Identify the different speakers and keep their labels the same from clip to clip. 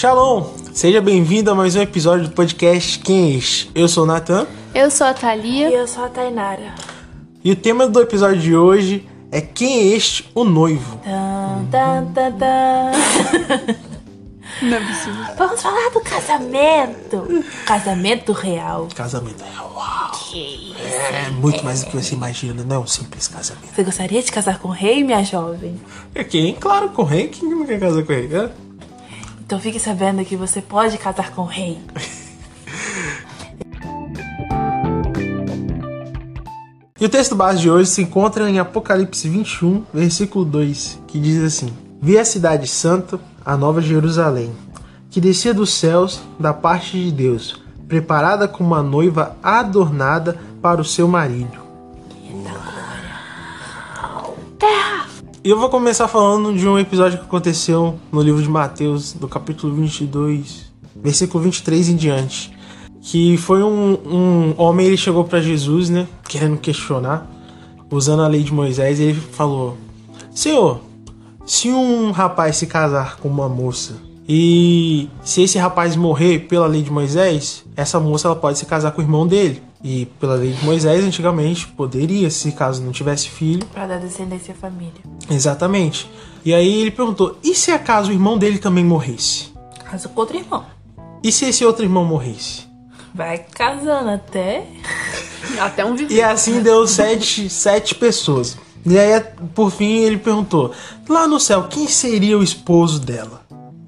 Speaker 1: Shalom! Seja bem-vindo a mais um episódio do podcast Quem é este? Eu sou o Nathan
Speaker 2: Eu sou a Thalia.
Speaker 3: E eu sou a Tainara.
Speaker 1: e o tema do episódio de hoje é Quem é este? O noivo.
Speaker 3: Tan, tan, tan, tan.
Speaker 2: Não é possível.
Speaker 3: Vamos falar do casamento. Casamento real.
Speaker 1: Casamento é uau! É muito mais do que você imagina, não é um simples casamento.
Speaker 3: Você gostaria de casar com o rei, minha jovem?
Speaker 1: É quem? Claro, com o rei. Quem não quer casar com o rei? É?
Speaker 3: Então fique sabendo que você pode casar com o rei.
Speaker 1: E o texto base de hoje se encontra em Apocalipse 21, versículo 2, que diz assim: Vi a cidade santa, a nova Jerusalém, que descia dos céus da parte de Deus, preparada como uma noiva adornada para o seu marido. E eu vou começar falando de um episódio que aconteceu no livro de Mateus, do capítulo 22, versículo 23 em diante. Que foi um, um homem, ele chegou para Jesus, né, querendo questionar, usando a lei de Moisés, e ele falou: Senhor, se um rapaz se casar com uma moça e se esse rapaz morrer pela lei de Moisés, essa moça ela pode se casar com o irmão dele. E pela lei de Moisés, antigamente, poderia, se caso não tivesse filho,
Speaker 3: Pra dar descendência à família.
Speaker 1: Exatamente. E aí ele perguntou: e se acaso o irmão dele também morresse?
Speaker 3: Casa com outro irmão.
Speaker 1: E se esse outro irmão morresse?
Speaker 3: Vai casando até.
Speaker 2: Até um
Speaker 1: E
Speaker 2: viver.
Speaker 1: assim deu sete, sete pessoas. E aí, por fim, ele perguntou: lá no céu, quem seria o esposo dela?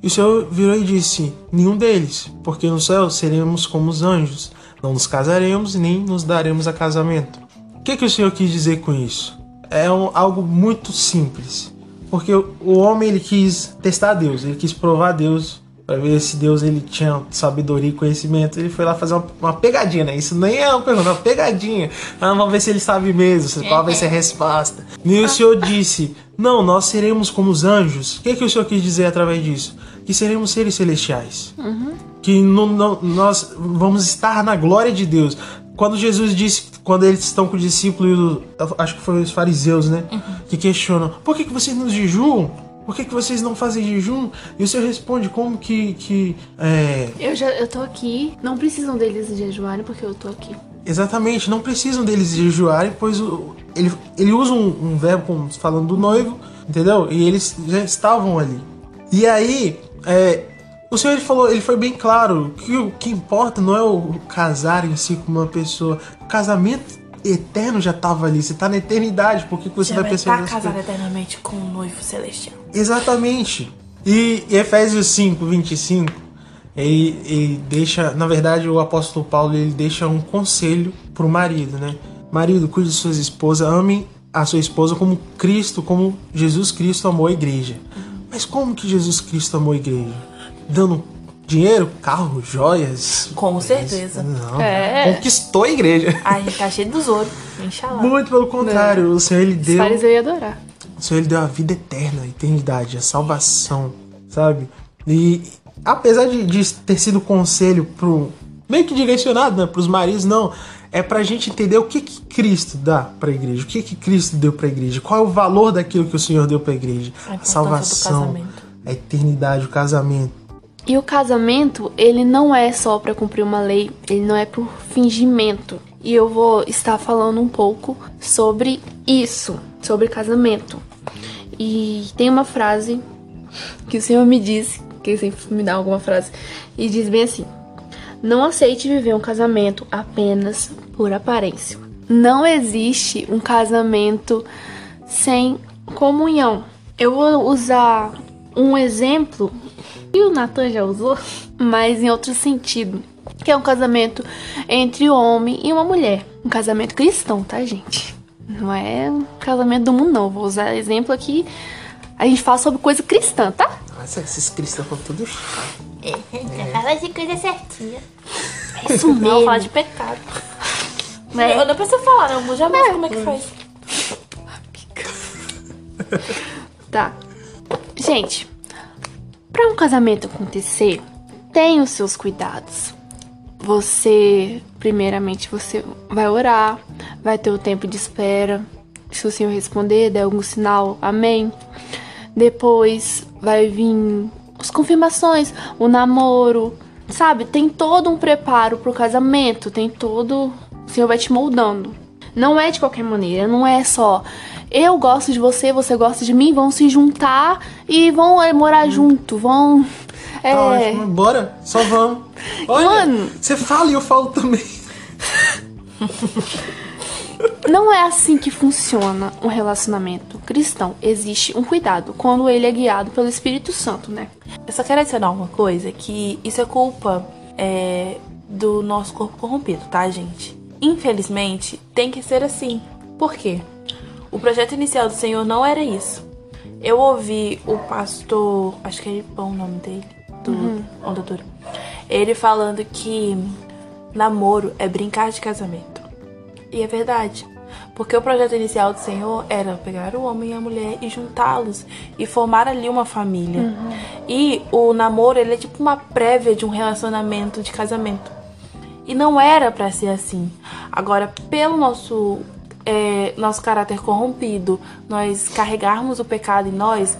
Speaker 1: E o Senhor virou e disse: nenhum deles, porque no céu seremos como os anjos, não nos casaremos nem nos daremos a casamento. O que, que o Senhor quis dizer com isso? É um- algo muito simples, porque o o homem ele quis testar Deus, ele quis provar Deus para ver se Deus ele tinha sabedoria e conhecimento. Ele foi lá fazer uma, uma pegadinha, né? Isso nem é uma pergunta, é uma pegadinha. Ah, vamos ver se ele sabe mesmo, qual vai ser a resposta. E o Senhor disse: Não, nós seremos como os anjos. O que, que o Senhor quis dizer através disso? Que seremos seres celestiais. Que não- não- nós vamos estar na glória de Deus. Quando Jesus disse, quando eles estão com o discípulo, acho que foi os fariseus, né? Que questionam: Por que, que vocês não jejuam? Por que, que vocês não fazem jejum? E o Senhor responde como que. que é,
Speaker 2: Eu já eu tô aqui. Não precisam deles jejuarem porque eu tô aqui.
Speaker 1: exatamente, não precisam deles jejuarem, pois o- ele, ele usa um, um verbo como falando do noivo, entendeu? E eles já estavam ali. E aí, é, o Senhor ele falou, ele foi bem claro que o que importa não é o casar em si com uma pessoa. O casamento eterno já estava ali, você tá na eternidade, por que que você
Speaker 3: Você
Speaker 1: vai
Speaker 3: estar
Speaker 1: as
Speaker 3: casado
Speaker 1: coisas?
Speaker 3: eternamente com um noivo celestial.
Speaker 1: Exatamente. E Efésios 5, 25, ele, ele deixa, na verdade, o apóstolo Paulo ele deixa um conselho pro marido, né? Marido, cuide de suas esposas, amem a sua esposa como Cristo, como Jesus Cristo amou a igreja. Mas como que Jesus Cristo amou a igreja? Dando dinheiro, carro, joias?
Speaker 3: Com certeza.
Speaker 1: Não,
Speaker 2: É.
Speaker 1: conquistou a igreja.
Speaker 3: A gente tá cheio dos ouros. Inxalá.
Speaker 1: Muito pelo contrário, o Senhor ele
Speaker 2: Os
Speaker 1: deu
Speaker 2: fariseus iam adorar.
Speaker 1: o Senhor ele deu a vida eterna, a eternidade, a salvação, sabe? E apesar de, de ter sido conselho pro meio que direcionado, né, pros maridos, não, é pra gente entender o que que Cristo dá pra igreja, o que que Cristo deu pra igreja, qual é o valor daquilo que o Senhor deu pra igreja,
Speaker 3: A
Speaker 1: a,
Speaker 3: importância do
Speaker 1: salvação, a eternidade, o casamento.
Speaker 2: E o casamento, ele não é só pra cumprir uma lei, ele não é por fingimento. E eu vou estar falando um pouco sobre isso, sobre casamento. E tem uma frase que o Senhor me disse, que ele sempre me dá alguma frase, e diz bem assim: Não aceite viver um casamento apenas por aparência. Não existe um casamento sem comunhão. Eu vou usar um exemplo que o Nathan já usou, mas em outro sentido. Que é um casamento entre homem e uma mulher. Um casamento cristão, tá, gente? Não é um casamento do mundo, não. Vou usar exemplo aqui. A gente fala sobre coisa cristã, tá?
Speaker 1: Nossa, esses cristãos estão tudo chato.
Speaker 3: Fala de coisa certinha.
Speaker 2: É isso
Speaker 3: Não,
Speaker 2: mesmo.
Speaker 3: fala de pecado.
Speaker 2: né?
Speaker 3: Eu não preciso falar, não. Já vi como é que faz.
Speaker 2: Tá. Gente, para um casamento acontecer, tem os seus cuidados. Você, primeiramente, você vai orar, vai ter o tempo de espera. Se o Senhor responder, der algum sinal, amém. Depois vai vir as confirmações, o namoro, sabe? Tem todo um preparo pro casamento, tem todo. O Senhor vai te moldando. Não é de qualquer maneira, não é só eu gosto de você, você gosta de mim, vão se juntar e vão morar junto, vão. É...
Speaker 1: Tá ótimo, bora, só vamos. Olha,
Speaker 2: Mano.
Speaker 1: você fala e eu falo também.
Speaker 2: Não é assim que funciona um relacionamento cristão. Existe um cuidado quando ele é guiado pelo Espírito Santo, né?
Speaker 3: Eu só quero adicionar uma coisa, que isso é culpa é, do nosso corpo corrompido, tá, gente? Infelizmente, tem que ser assim. Por quê? O projeto inicial do Senhor não era isso. Eu ouvi o pastor, acho que é bom o nome dele, do Onda Dura, ele falando que namoro é brincar de casamento. E é verdade. Porque o projeto inicial do Senhor era pegar o homem e a mulher e juntá-los e formar ali uma família. E o namoro, ele é tipo uma prévia de um relacionamento de casamento. E não era pra ser assim. Agora, pelo nosso é, nosso caráter corrompido, nós carregarmos o pecado em nós,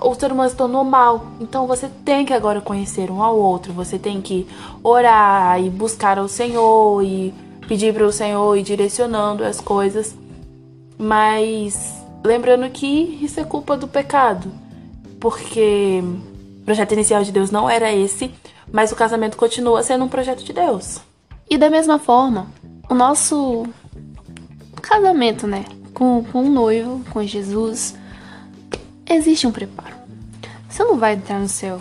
Speaker 3: o ser humano se tornou mal. Então você tem que agora conhecer um ao outro. Você tem que orar e buscar ao Senhor e pedir para o Senhor ir direcionando as coisas. Mas lembrando que isso é culpa do pecado. Porque o projeto inicial de Deus não era esse, mas o casamento continua sendo um projeto de Deus.
Speaker 2: E da mesma forma, o nosso casamento, né? Com, com o noivo, com Jesus, existe um preparo. Você não vai entrar no céu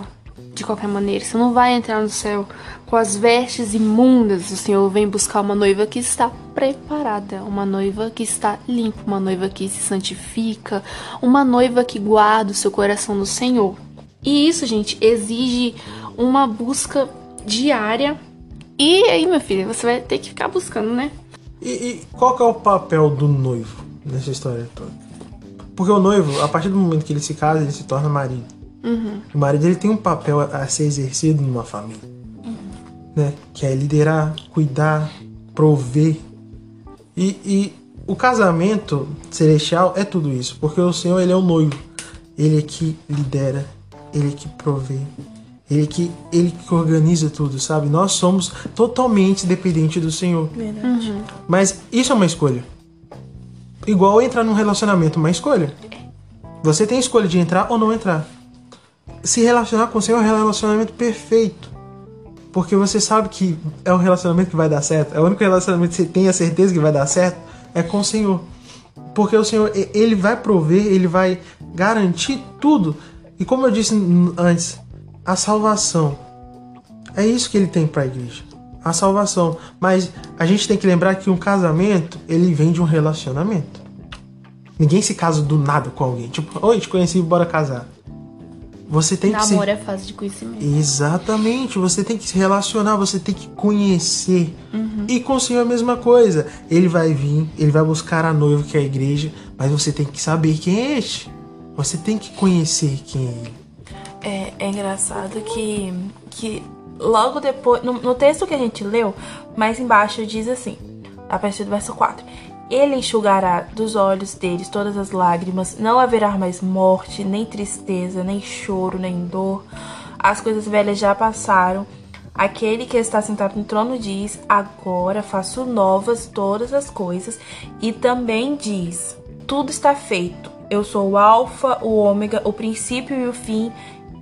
Speaker 2: de qualquer maneira. Você não vai entrar no céu com as vestes imundas. O Senhor vem buscar uma noiva que está preparada, uma noiva que está limpa, uma noiva que se santifica, uma noiva que guarda o seu coração no Senhor. E isso, gente, exige uma busca diária. E aí, meu filho, você vai ter que ficar buscando, né?
Speaker 1: E, e qual que é o papel do noivo nessa história toda? Porque o noivo, a partir do momento que ele se casa, ele se torna marido. O marido ele tem um papel a, ser exercido numa família, né? Que é liderar, cuidar, prover. E, e o casamento celestial é tudo isso, porque o Senhor ele é o noivo, ele é que lidera, ele é que provê, ele é que ele que organiza tudo, sabe? Nós somos totalmente dependentes do Senhor.
Speaker 3: Verdade.
Speaker 1: Mas isso é uma escolha. Igual entrar num relacionamento, uma escolha. Você tem a escolha de entrar ou não entrar. Se relacionar com o Senhor é um relacionamento perfeito. Porque você sabe que é um relacionamento que vai dar certo. É o único relacionamento que você tem a certeza que vai dar certo é com o Senhor. Porque o Senhor, ele vai prover, ele vai garantir tudo. E como eu disse antes, a salvação. É isso que ele tem para a igreja. A salvação. Mas a gente tem que lembrar que um casamento, ele vem de um relacionamento. Ninguém se casa do nada com alguém. Tipo, oi, te conheci, bora casar. Você tem que se...
Speaker 2: Namoro é fase de conhecimento.
Speaker 1: Exatamente, você tem que se relacionar, você tem que conhecer. E com o Senhor a mesma coisa. Ele vai vir, ele vai buscar a noiva que é a igreja, mas você tem que saber quem é este. Você tem que conhecer quem é ele.
Speaker 3: É, é engraçado que, que logo depois, no, no texto que a gente leu, mais embaixo diz assim, a partir do verso 4: Ele enxugará dos olhos deles todas as lágrimas, não haverá mais morte, nem tristeza, nem choro, nem dor. As coisas velhas já passaram. Aquele que está sentado no trono diz: Agora faço novas todas as coisas. E também diz: Tudo está feito. Eu sou o Alfa, o Ômega, o princípio e o fim.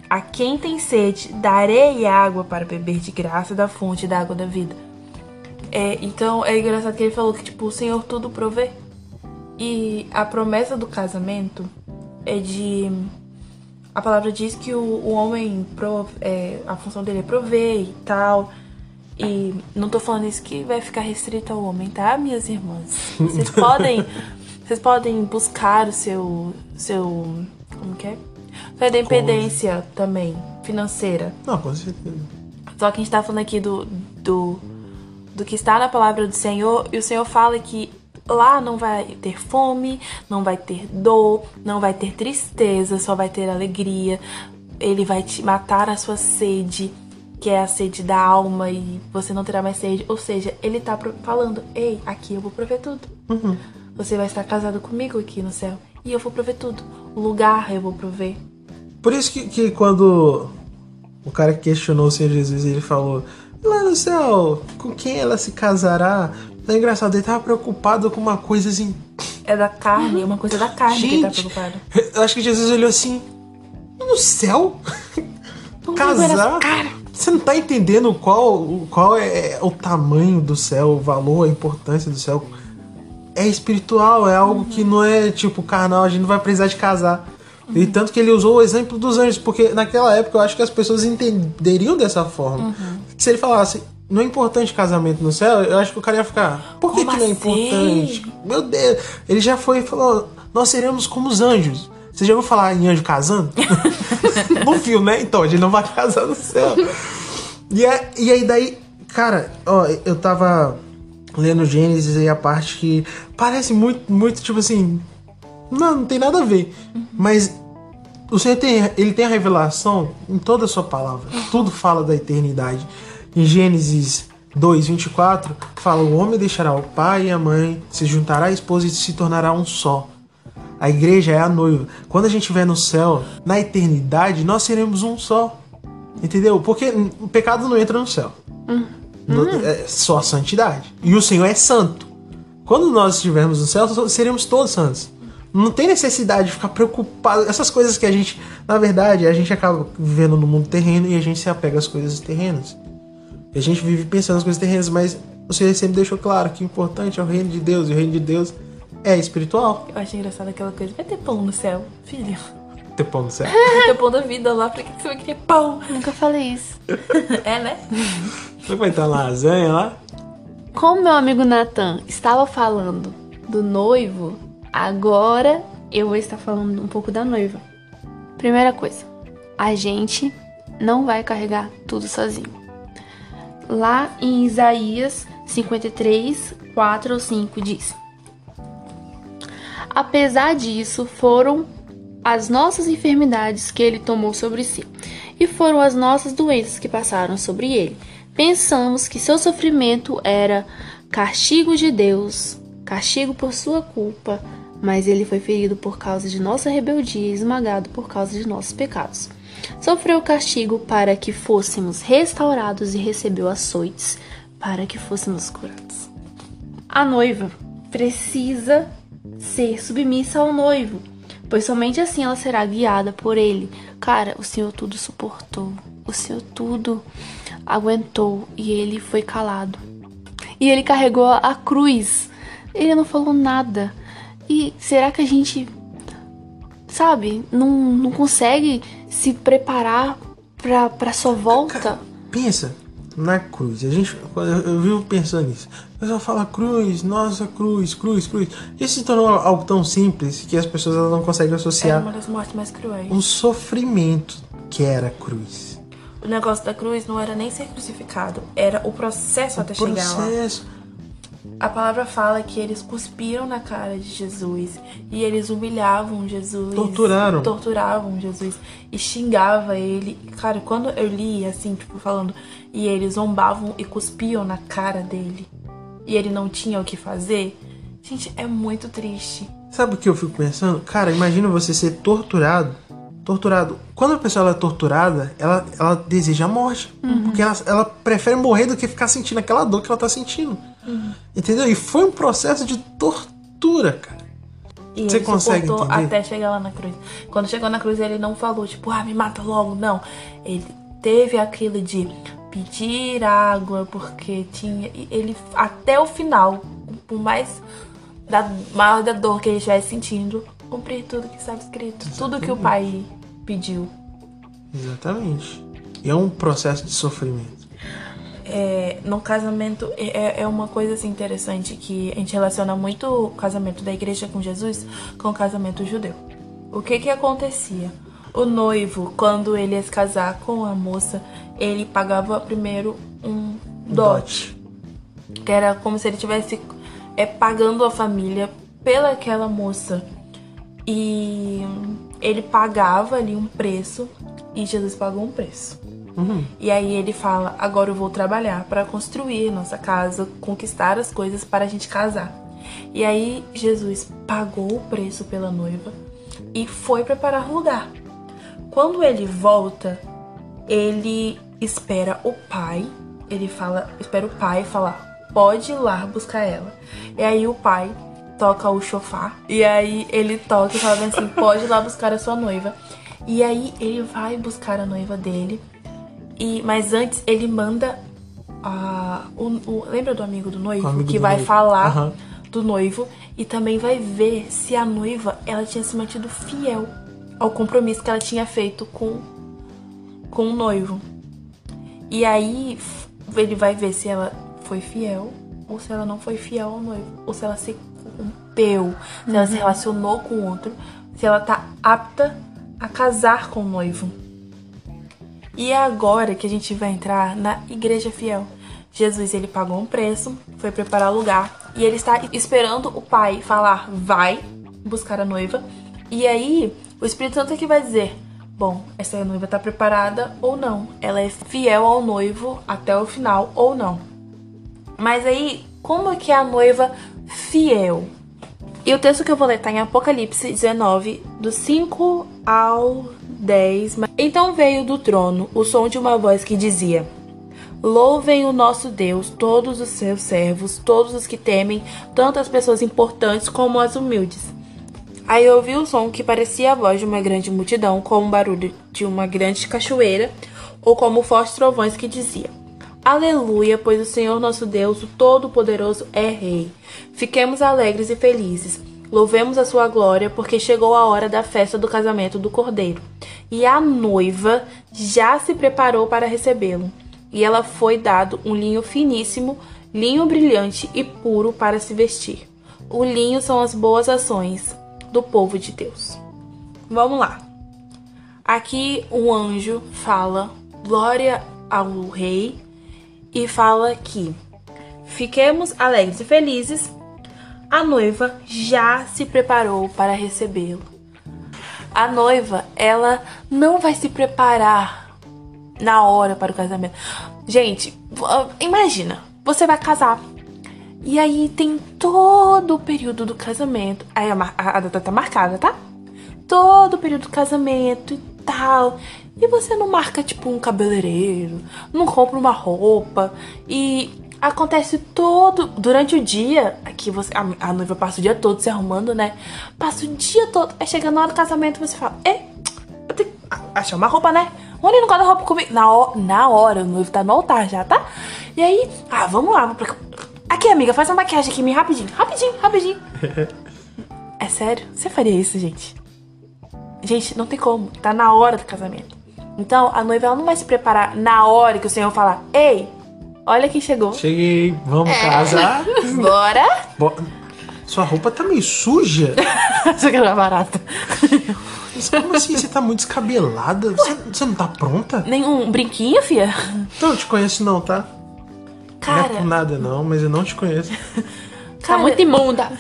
Speaker 3: A quem tem sede, darei água para beber de graça da fonte da água da vida. É, então é engraçado que ele falou que tipo, o Senhor tudo provê. E a promessa do casamento é de. A palavra diz que o, o homem, prov- é, a função dele é prover e tal. E não tô falando isso que vai ficar restrito ao homem, tá, minhas irmãs? Vocês podem. Vocês podem buscar o seu. seu. Como que é? Sua independência também, financeira.
Speaker 1: Não, com certeza.
Speaker 3: Só que a gente tá falando aqui do, do, do que está na palavra do Senhor, e o Senhor fala que lá não vai ter fome, não vai ter dor, não vai ter tristeza, só vai ter alegria. Ele vai te matar a sua sede, que é a sede da alma, e você não terá mais sede. Ou seja, ele tá falando: Ei, aqui eu vou prover tudo. Você vai estar casado comigo aqui no céu, e eu vou prover tudo. O lugar eu vou prover.
Speaker 1: Por isso que, que quando o cara questionou o Senhor Jesus, ele falou: Lá no céu, com quem ela se casará? É engraçado, ele tava preocupado com uma coisa assim.
Speaker 3: É da carne, é uma coisa da carne que ele tá
Speaker 1: Gente,
Speaker 3: preocupado.
Speaker 1: eu acho que Jesus olhou assim: No céu? Casar?
Speaker 3: as caras.
Speaker 1: Você não tá entendendo qual, qual é o tamanho do céu, o valor, a importância do céu. É espiritual, é algo que não é tipo carnal, a gente não vai precisar de casar. E tanto que ele usou o exemplo dos anjos, porque naquela época eu acho que as pessoas entenderiam dessa forma. Se ele falasse, não é importante casamento no céu, eu acho que o cara ia ficar, por que, que não é
Speaker 3: assim?
Speaker 1: importante? Meu Deus, ele já foi e falou, nós seremos como os anjos. Você já ouviu falar em anjo casando? no filme, né? Então, a gente não vai casar no céu. E, é- e aí daí, cara, ó, eu tava lendo Gênesis aí a parte que parece muito, muito tipo assim. Não, não tem nada a ver. Mas o Senhor tem, ele tem a revelação em toda a sua palavra. Tudo fala da eternidade. Em Gênesis 2, 24, fala: O homem deixará o pai e a mãe, se juntará à esposa e se tornará um só. A igreja é a noiva. Quando a gente estiver no céu, na eternidade, nós seremos um só. Entendeu? Porque o pecado não entra no céu. No- é só a santidade. E o Senhor é santo. Quando nós estivermos no céu, seremos todos santos. Não tem necessidade de ficar preocupado. Essas coisas que a gente, na verdade, a gente acaba vivendo no mundo terreno e a gente se apega às coisas terrenas. E a gente vive pensando nas coisas terrenas, mas o Senhor sempre deixou claro que o importante é o reino de Deus. E o reino de Deus é espiritual.
Speaker 3: Eu acho engraçado aquela coisa. Vai ter pão no céu, filho.
Speaker 1: Ter pão no céu.
Speaker 3: Vai ter pão da vida lá, pra que que você vai querer pão?
Speaker 2: Nunca falei isso.
Speaker 3: É, né?
Speaker 1: Você vai estar lasanha lá?
Speaker 2: Como meu amigo Nathan estava falando do noivo, agora eu vou estar falando um pouco da noiva. Primeira coisa, a gente não vai carregar tudo sozinho. Lá em Isaías 53, 4 ou 5 diz: Apesar disso, foram as nossas enfermidades que ele tomou sobre si, e foram as nossas doenças que passaram sobre ele. Pensamos que seu sofrimento era castigo de Deus, castigo por sua culpa, mas ele foi ferido por causa de nossa rebeldia e esmagado por causa de nossos pecados. Sofreu castigo para que fôssemos restaurados e recebeu açoites para que fôssemos curados. A noiva precisa ser submissa ao noivo, pois somente assim ela será guiada por ele. Cara, o Senhor tudo suportou, o Senhor tudo aguentou e ele foi calado. E ele carregou a cruz, ele não falou nada. E será que a gente, sabe, não, não consegue se preparar pra, pra sua volta?
Speaker 1: Pensa na cruz. A gente, eu, eu vivo pensando nisso. O pessoal fala cruz, nossa cruz, cruz, cruz. Isso se tornou algo tão simples que as pessoas elas não conseguem associar
Speaker 3: uma das mortes mais cruéis.
Speaker 1: um sofrimento que era a cruz.
Speaker 3: O negócio da cruz não era nem ser crucificado, era o processo até chegar lá. A palavra fala que eles cuspiram na cara de Jesus e eles humilhavam Jesus.
Speaker 1: Torturaram.
Speaker 3: Torturavam Jesus e xingava ele. Cara, quando eu li assim, tipo, falando, e eles zombavam e cuspiam na cara dele e ele não tinha o que fazer. Gente, é muito triste.
Speaker 1: Sabe o que eu fico pensando? Cara, imagina você ser torturado. Torturado. Quando a pessoa é torturada, ela, ela deseja a morte. Porque ela, ela prefere morrer do que ficar sentindo aquela dor que ela tá sentindo. Entendeu? E foi um processo de tortura, cara.
Speaker 3: E
Speaker 1: Você consegue entender?
Speaker 3: até chegar lá na cruz. Quando chegou na cruz, ele não falou, tipo, ah, me mata logo. Não. Ele teve aquilo de pedir água, porque tinha. Ele, até o final, por mais da maior da dor que ele estivesse sentindo, cumprir tudo que estava escrito. Tudo que o pai pediu.
Speaker 1: Exatamente. E é um processo de sofrimento.
Speaker 3: É, no casamento é, é uma coisa assim, interessante que a gente relaciona muito o casamento da igreja com Jesus com o casamento judeu. O que que acontecia? O noivo, quando ele ia se casar com a moça, ele pagava primeiro um dote, que era como se ele tivesse é, pagando a família pela aquela moça. E ele pagava ali um preço e Jesus pagou um preço.
Speaker 1: Uhum.
Speaker 3: E aí ele fala: agora eu vou trabalhar para construir nossa casa, conquistar as coisas para a gente casar. E aí Jesus pagou o preço pela noiva e foi preparar o lugar. quando ele volta, ele espera o pai, ele fala, espera o pai falar, pode ir lá buscar ela. E aí o pai toca o chofar, e aí ele toca e fala assim, pode ir lá buscar a sua noiva. E aí ele vai buscar a noiva dele, e mas antes ele manda a, o, o- lembra do amigo do noivo
Speaker 1: amigo
Speaker 3: que
Speaker 1: do
Speaker 3: vai
Speaker 1: noivo.
Speaker 3: falar
Speaker 1: Aham.
Speaker 3: do noivo e também vai ver se a noiva ela tinha se mantido fiel ao compromisso que ela tinha feito com com o noivo. E aí ele vai ver se ela foi fiel ou se ela não foi fiel ao noivo, ou se ela se corrompeu, se ela se relacionou com outro, se ela tá apta a casar com o noivo. E é agora que a gente vai entrar na igreja fiel. Jesus, ele pagou um preço, foi preparar lugar e ele está esperando o pai falar, vai buscar a noiva. E aí, o Espírito Santo é que vai dizer, bom, essa noiva está preparada ou não. Ela é fiel ao noivo até o final ou não. Mas aí, como é que é a noiva fiel? E o texto que eu vou ler tá em Apocalipse 19, do 5 ao 10. Então veio do trono o som de uma voz que dizia: Louvem o nosso Deus, todos os seus servos, todos os que temem, tanto as pessoas importantes como as humildes. Aí eu ouvi o som que parecia a voz de uma grande multidão, como o barulho de uma grande cachoeira, ou como fortes trovões que dizia: Aleluia, pois o Senhor nosso Deus, o Todo-Poderoso, é Rei. Fiquemos alegres e felizes. Louvemos a sua glória, porque chegou a hora da festa do casamento do Cordeiro. E a noiva já se preparou para recebê-lo. E ela foi dado um linho finíssimo, linho brilhante e puro para se vestir. O linho são as boas ações do povo de Deus. Vamos lá. Aqui um anjo fala glória ao rei e fala que fiquemos alegres e felizes. A noiva já se preparou para recebê-lo. A noiva, ela não vai se preparar na hora para o casamento. Gente, v- imagina, você vai casar. E aí tem todo o período do casamento. Aí a, a- a data tá marcada, tá? Todo o período do casamento e tal. E você não marca, tipo, um cabeleireiro, não compra uma roupa. E acontece todo. Durante o dia, aqui você. A, a noiva passa o dia todo se arrumando, né? Passa o dia todo. Aí chega na hora do casamento você fala, é, eu tenho que achar uma roupa, né? Vamos ali no guarda-roupa comigo. Na, na hora, o noivo tá no altar já, tá? E aí, ah, vamos lá. Aqui, amiga, faz uma maquiagem aqui, me rapidinho. Rapidinho, rapidinho. é sério? Você faria isso, gente? Gente, não tem como. Tá na hora do casamento. Então, a noiva ela não vai se preparar na hora que o senhor falar: Ei, olha quem chegou.
Speaker 1: Cheguei, vamos
Speaker 3: É.
Speaker 1: casar.
Speaker 3: Bora.
Speaker 1: Bo- Sua roupa tá meio suja.
Speaker 3: Você quer barata?
Speaker 1: Mas Como assim? Você tá muito descabelada? Você, você não tá pronta?
Speaker 3: Nenhum brinquinho, fia?
Speaker 1: Então, eu te conheço não, tá? Não é por
Speaker 3: Cara,
Speaker 1: nada não, mas eu não te conheço.
Speaker 2: Tá
Speaker 3: cara,
Speaker 2: muito imunda.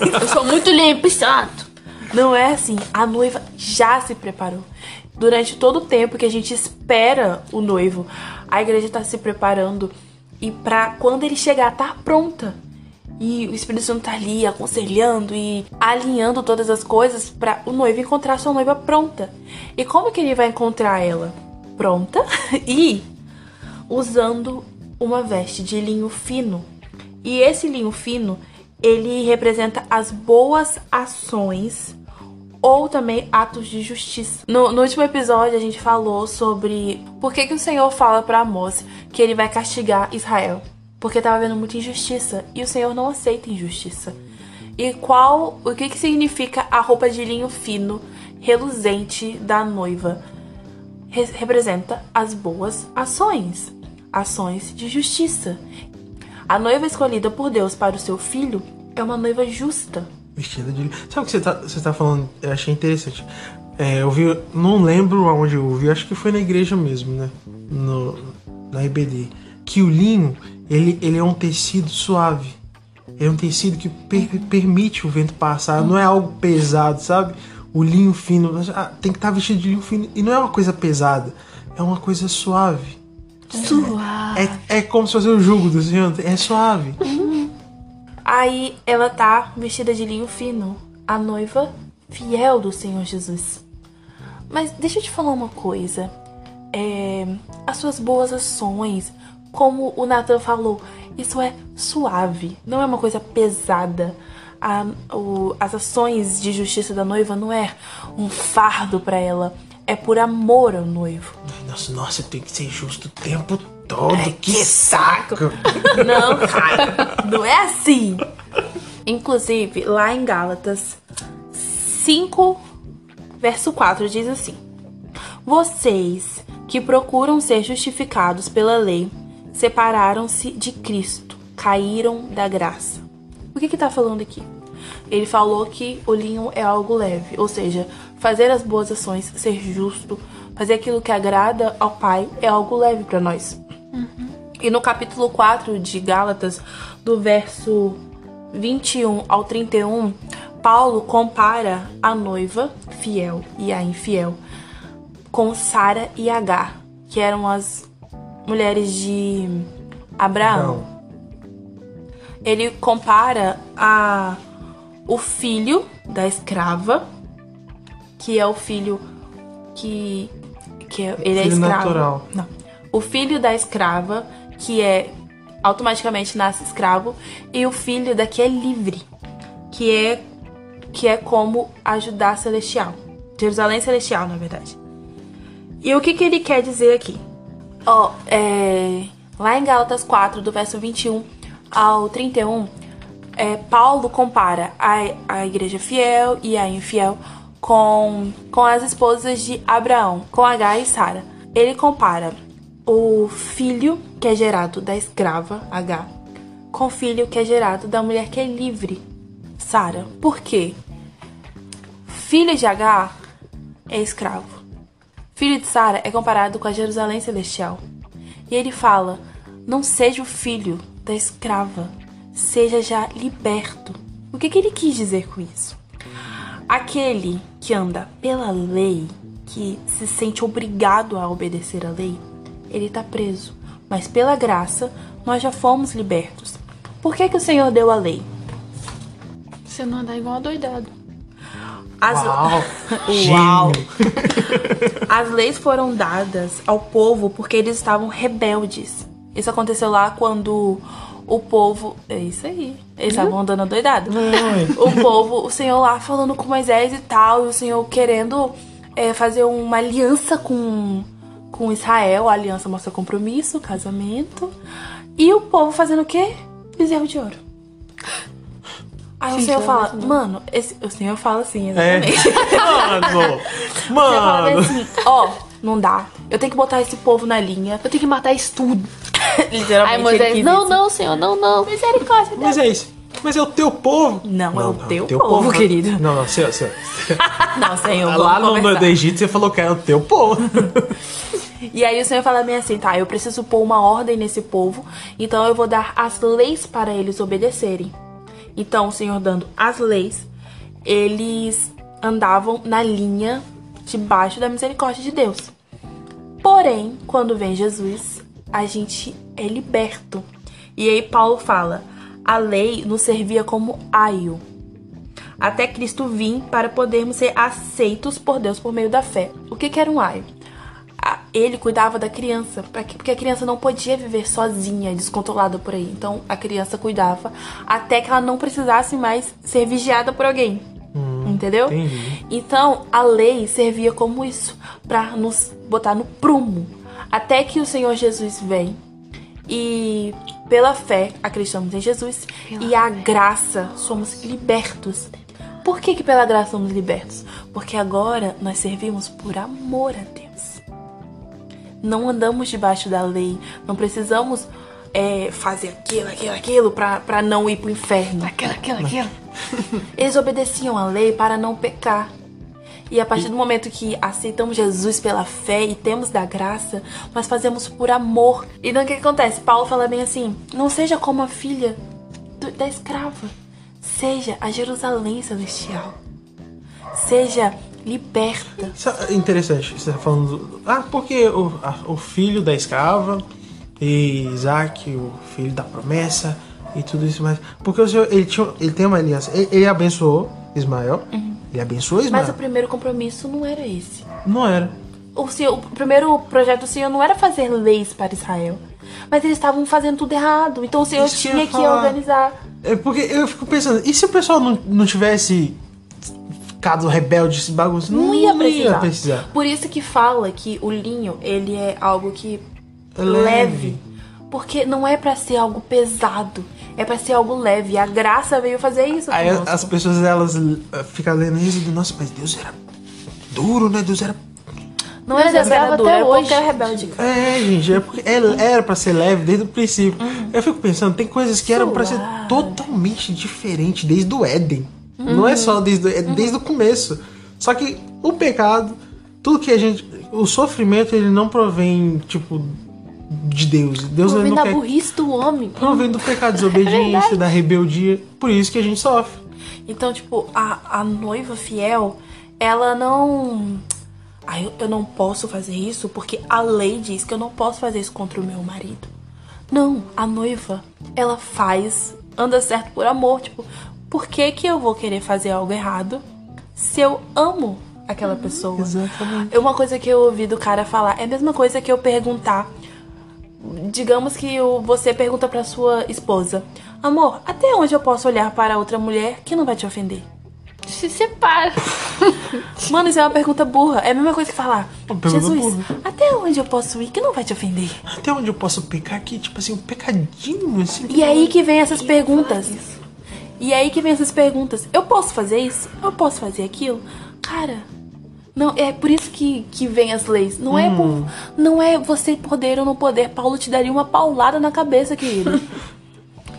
Speaker 2: Eu sou muito limpo e santo.
Speaker 3: Não é assim. A noiva já se preparou. Durante todo o tempo que a gente espera o noivo, a igreja tá se preparando e pra quando ele chegar tá pronta. E o Espírito Santo tá ali aconselhando e alinhando todas as coisas pra o noivo encontrar sua noiva pronta. E como que ele vai encontrar ela? Pronta e usando uma veste de linho fino. E esse linho fino, ele representa as boas ações ou também atos de justiça. No, no último episódio a gente falou sobre por que, que o Senhor fala para Amós que ele vai castigar Israel. Porque estava havendo muita injustiça e o Senhor não aceita injustiça. E qual, o que, que significa a roupa de linho fino, reluzente da noiva? Re- representa as boas ações, ações de justiça. A noiva escolhida por Deus para o seu filho é uma noiva justa.
Speaker 1: Vestida de. Sabe o que você tá, você tá falando? Eu achei interessante. É, eu vi. Não lembro aonde eu ouvi, acho que foi na igreja mesmo, né? No, na IBD. Que o linho, ele, ele é um tecido suave. É um tecido que per- permite o vento passar. Não é algo pesado, sabe? O linho fino. ah, tem que estar vestido de linho fino. E não é uma coisa pesada. É uma coisa suave.
Speaker 2: Suave.
Speaker 1: É, é como se fosse o jugo do Senhor. É suave.
Speaker 3: Aí ela tá vestida de linho fino, a noiva fiel do Senhor Jesus. Mas deixa eu te falar uma coisa. É, as suas boas ações, como o Nathan falou, isso é suave, não é uma coisa pesada. A, o, as ações de justiça da noiva não é um fardo para ela, é por amor ao noivo.
Speaker 1: Nossa, nossa, tem que ser justo o tempo todo. que, saco!
Speaker 3: Não, cara, não é assim. Inclusive, lá em Gálatas 5, verso 4 diz assim: Vocês que procuram ser justificados pela lei, separaram-se de Cristo, caíram da graça. O que que tá falando aqui? Ele falou que o linho é algo leve, ou seja, fazer as boas ações, ser justo, fazer aquilo que agrada ao Pai é algo leve para nós. E no capítulo 4 de Gálatas, do verso 21 ao 31, Paulo compara a noiva fiel e a infiel com Sara e Agar, que eram as mulheres de Abraão.
Speaker 1: Não.
Speaker 3: Ele compara a o filho da escrava, que é o filho que que é, ele é
Speaker 1: Filho
Speaker 3: escravo.
Speaker 1: natural.
Speaker 3: Não. O filho da escrava, que é automaticamente nasce escravo, e o filho da que é livre, que é que é como a Judá celestial. Jerusalém celestial, na verdade. E o que, que ele quer dizer aqui? Ó, é, lá em Gálatas 4, do verso 21 ao 31, é, Paulo compara a, a igreja fiel e a infiel com, com as esposas de Abraão, com Agar e Sara. Ele compara o filho que é gerado da escrava, Agar, com o filho que é gerado da mulher que é livre, Sara. Por quê? Filho de Agar é escravo. Filho de Sara é comparado com a Jerusalém celestial. E ele fala: Não seja o filho da escrava, seja já liberto. O que, que ele quis dizer com isso? Aquele que anda pela lei, que se sente obrigado a obedecer à lei, ele está preso. Mas pela graça, nós já fomos libertos. Por que, que o Senhor deu a lei?
Speaker 2: Você não andar igual a doidado.
Speaker 3: As,
Speaker 1: Uau!
Speaker 3: Uau! As leis foram dadas ao povo porque eles estavam rebeldes. Isso aconteceu lá quando o povo. É isso aí. Eles estavam andando doidado. O povo, o Senhor lá falando com Moisés e tal, e o Senhor querendo é, fazer uma aliança com, com Israel. A aliança mostra compromisso, casamento. E o povo fazendo o quê? Bezerro de ouro. Aí o
Speaker 2: Gente,
Speaker 3: Senhor
Speaker 2: eu
Speaker 3: fala,
Speaker 2: não-
Speaker 3: mano, esse, o Senhor fala assim,
Speaker 1: É.
Speaker 3: exatamente.
Speaker 1: Mano!
Speaker 3: Você fala
Speaker 1: Mano!
Speaker 3: assim, ó, não dá. Eu tenho que botar esse povo na linha.
Speaker 2: Eu tenho que matar isso tudo.
Speaker 3: Literalmente.
Speaker 2: Aí
Speaker 3: ele
Speaker 2: Moisés,
Speaker 3: quis
Speaker 2: não,
Speaker 3: isso.
Speaker 2: não, senhor, não, não.
Speaker 3: Misericórdia, Deus.
Speaker 1: Mas é isso. Mas é o teu povo.
Speaker 3: Não, é o teu povo, querido.
Speaker 1: Não, não, seu, seu.
Speaker 3: Não, Senhor,
Speaker 1: Lá
Speaker 3: vamos
Speaker 1: no, no Egito você falou que era o teu povo.
Speaker 3: E aí o Senhor fala bem assim, tá, eu preciso pôr uma ordem nesse povo, então eu vou dar as leis para eles obedecerem. Então, o Senhor dando as leis, eles andavam na linha debaixo da misericórdia de Deus. Porém, quando vem Jesus, a gente é liberto. E aí Paulo fala: a lei nos servia como aio, até Cristo vir para podermos ser aceitos por Deus por meio da fé. O que, que era um aio? Ele cuidava da criança, porque a criança não podia viver sozinha, descontrolada por aí. Então a criança cuidava até que ela não precisasse mais ser vigiada por alguém. Entendeu?
Speaker 1: entendi.
Speaker 3: Então a lei servia como isso, para nos botar no prumo, até que o Senhor Jesus vem e pela fé acreditamos em Jesus e a graça somos libertos. Por que, que pela graça somos libertos? Porque agora nós servimos por amor a Deus. Não andamos debaixo da lei, não precisamos é, fazer aquilo, aquilo, aquilo pra, pra não ir pro inferno.
Speaker 2: Aquela, aquela, aquela.
Speaker 3: Eles obedeciam a lei para não pecar. E a partir do momento que aceitamos Jesus pela fé e temos da graça, nós fazemos por amor. E então o que que acontece? Paulo fala bem assim: não seja como a filha do- da escrava, seja a Jerusalém celestial. Seja liberta.
Speaker 1: Isso é interessante, você tá falando. do- Ah, porque o, a- o filho da escrava e Isaac, o filho da promessa e tudo isso mais. Porque o Senhor, ele, tinha, ele tem uma aliança. Ele, ele abençoou Ismael, Ele abençoou
Speaker 3: Mas
Speaker 1: Ismael.
Speaker 3: o primeiro compromisso não era esse.
Speaker 1: Não era.
Speaker 3: O, senhor, o primeiro projeto do Senhor não era fazer leis para Israel. Mas eles estavam fazendo tudo errado. Então o Senhor
Speaker 1: Isso
Speaker 3: tinha que organizar.
Speaker 1: É porque eu fico pensando, e se o pessoal não, não tivesse ficado rebelde, esse bagunço?
Speaker 3: Não ia precisar.
Speaker 1: ia precisar.
Speaker 3: Por isso que fala que o linho, ele é algo que
Speaker 1: É
Speaker 3: leve.
Speaker 1: leve.
Speaker 3: Porque não é pra ser algo pesado, é pra ser algo leve. A graça veio fazer isso.
Speaker 1: Aí
Speaker 3: conosco.
Speaker 1: as pessoas, elas eh, ficam lendo isso e nossa, mas Deus era duro, né? Deus era...
Speaker 3: não era
Speaker 2: Deus
Speaker 3: Deus era duro,
Speaker 2: até
Speaker 3: era o povo
Speaker 2: hoje.
Speaker 3: era rebelde.
Speaker 1: É, gente, é porque é- era pra ser leve desde o princípio. Eu fico pensando, tem coisas que eram pra ser totalmente diferente desde o Éden. Não é só desde, o- é desde o começo. Só que o pecado, tudo que a gente... O sofrimento, ele não provém, tipo, de Deus. Deus
Speaker 2: Provém
Speaker 1: não
Speaker 2: da
Speaker 1: quer...
Speaker 2: burrice do homem.
Speaker 1: Provém do pecado, desobediência, da rebeldia. Por isso que a gente sofre.
Speaker 3: Então, tipo, a, a noiva fiel, ela não. Ai, eu, eu não posso fazer isso porque a lei diz que eu não posso fazer isso contra o meu marido. Não, a noiva, ela faz, anda certo por amor. Tipo, por que, que eu vou querer fazer algo errado se eu amo aquela pessoa?
Speaker 1: Exatamente.
Speaker 3: É Uma coisa que eu ouvi do cara falar é a mesma coisa que eu perguntar. Digamos que o- você pergunta pra sua esposa: Amor, até onde eu posso olhar para outra mulher que não vai te ofender?
Speaker 2: Se separa.
Speaker 3: Mano, isso é uma pergunta burra. É a mesma coisa que falar: Jesus,
Speaker 1: burra.
Speaker 3: até onde eu posso ir que não vai te ofender?
Speaker 1: Até onde eu posso pecar aqui? Tipo assim, um pecadinho, assim.
Speaker 3: E aí que vem essas perguntas. E aí que vem essas perguntas. Eu posso fazer isso? Eu posso fazer aquilo? Cara, não, é por isso que, que vem as leis. Não é por. Não é você poder ou não poder. Paulo te daria uma paulada na cabeça, querido.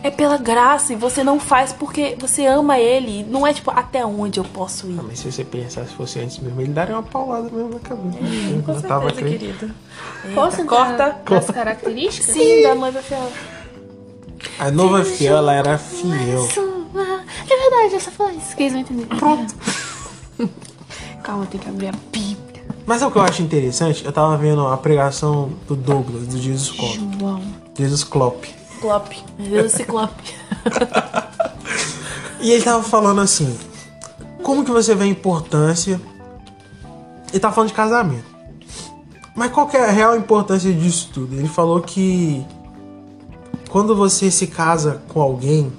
Speaker 3: é pela graça e você não faz porque você ama ele. Não é tipo, até onde eu posso ir.
Speaker 1: Ah, mas se você pensar se fosse antes mesmo, ele daria uma paulada mesmo na cabeça.
Speaker 3: Com
Speaker 1: Eu tava
Speaker 3: certeza,
Speaker 1: crente.
Speaker 3: querido.
Speaker 2: Posso
Speaker 3: Eita,
Speaker 2: entrar
Speaker 3: corta.
Speaker 2: nas características?
Speaker 3: Sim, da noiva fiel.
Speaker 1: A nova fiel, ela era fiel.
Speaker 2: É verdade, eu só falar isso, que eles vão entender. Pronto. Calma, tem que abrir a Bíblia.
Speaker 1: Mas sabe o que eu acho interessante? Eu tava vendo a pregação do Douglas, do Jesus Klopp.
Speaker 2: João.
Speaker 1: Jesus Klopp.
Speaker 3: Ciclope. Jesus Ciclope.
Speaker 1: E ele tava falando assim: como que você vê a importância? Ele tava falando de casamento. Mas qual que é a real importância disso tudo? Ele falou que quando você se casa com alguém,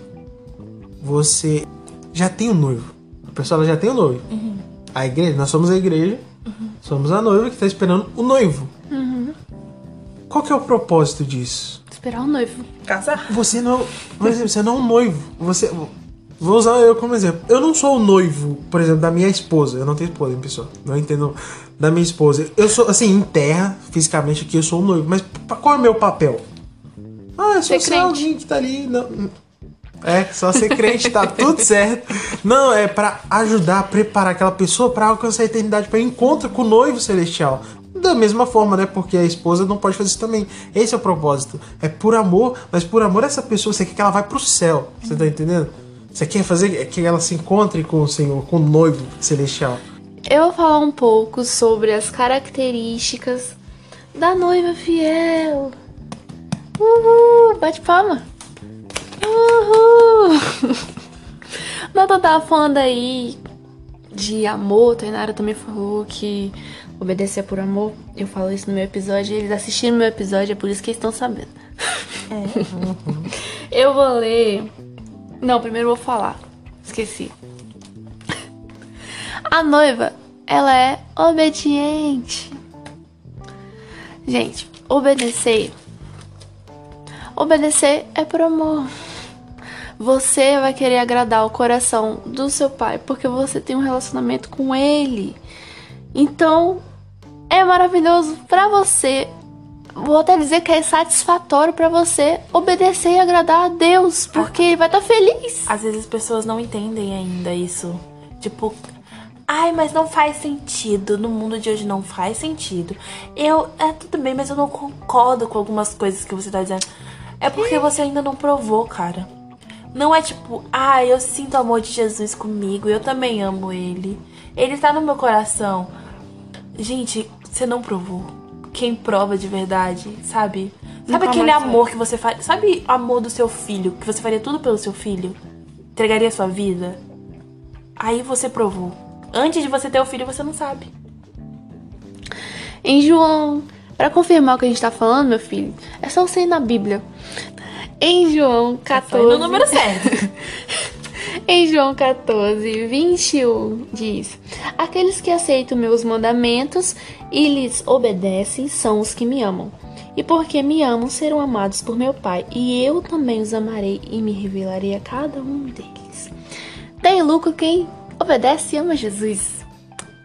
Speaker 1: você já tem o noivo. A pessoa já tem o noivo. A igreja, nós somos a igreja, somos a noiva que está esperando o noivo. Qual que é o propósito disso?
Speaker 2: Esperar o noivo.
Speaker 3: Casar.
Speaker 1: Você não, por exemplo, você não é um noivo. Você, vou usar eu como exemplo. Eu não sou o noivo, por exemplo, da minha esposa. Eu não tenho esposa, hein, pessoal. Não entendo da minha esposa. Eu sou assim em terra, fisicamente aqui eu sou o noivo. Mas qual é o meu papel? Ah, eu sou
Speaker 2: Ser
Speaker 1: só
Speaker 2: crente.
Speaker 1: alguém que tá ali. Não. É, só ser crente, tá tudo certo. Não, é pra ajudar a preparar aquela pessoa pra alcançar a eternidade, para encontro com o noivo celestial. Da mesma forma, né? Porque a esposa não pode fazer isso também. Esse é o propósito. É por amor, mas por amor essa pessoa, você quer que ela vá pro céu. Você tá entendendo? Você quer fazer que ela se encontre com o Senhor, com o noivo celestial.
Speaker 2: Eu vou falar um pouco sobre as características da noiva fiel. Uhul! Bate palma. Uhul! Nada tava falando aí de amor, Tainara também falou que obedecer é por amor. Eu falo isso no meu episódio, eles assistiram meu episódio, é por isso que eles estão sabendo. eu vou ler. Não, primeiro eu vou falar. Esqueci. A noiva, ela é obediente. Gente, obedecer. Obedecer é por amor. Você vai querer agradar o coração do seu pai porque você tem um relacionamento com ele. Então, é maravilhoso pra você. Vou até dizer que é satisfatório pra você obedecer e agradar a Deus, porque ele vai estar feliz.
Speaker 3: Às vezes as pessoas não entendem ainda isso. Tipo, ai, mas não faz sentido. No mundo de hoje não faz sentido. Eu, é tudo bem, mas eu não concordo com algumas coisas que você tá dizendo. É porque você ainda não provou, cara. Não é tipo, ah, eu sinto o amor de Jesus comigo, eu também amo ele. Ele tá no meu coração. Gente, você não provou. Quem prova de verdade, sabe? Sabe aquele amor que você faz? Sabe o amor do seu filho? Que você faria tudo pelo seu filho? Entregaria sua vida? Aí você provou. Antes de você ter o filho, você não sabe.
Speaker 2: Em João, para confirmar o que a gente tá falando, meu filho, é só você ir na Bíblia. Em João 14.
Speaker 3: Foi no número certo.
Speaker 2: Em João 14, 21 diz: Aqueles que aceitam meus mandamentos e lhes obedecem são os que me amam. E porque me amam, serão amados por meu Pai, e eu também os amarei e me revelarei a cada um deles. Tem lucro quem obedece e ama Jesus.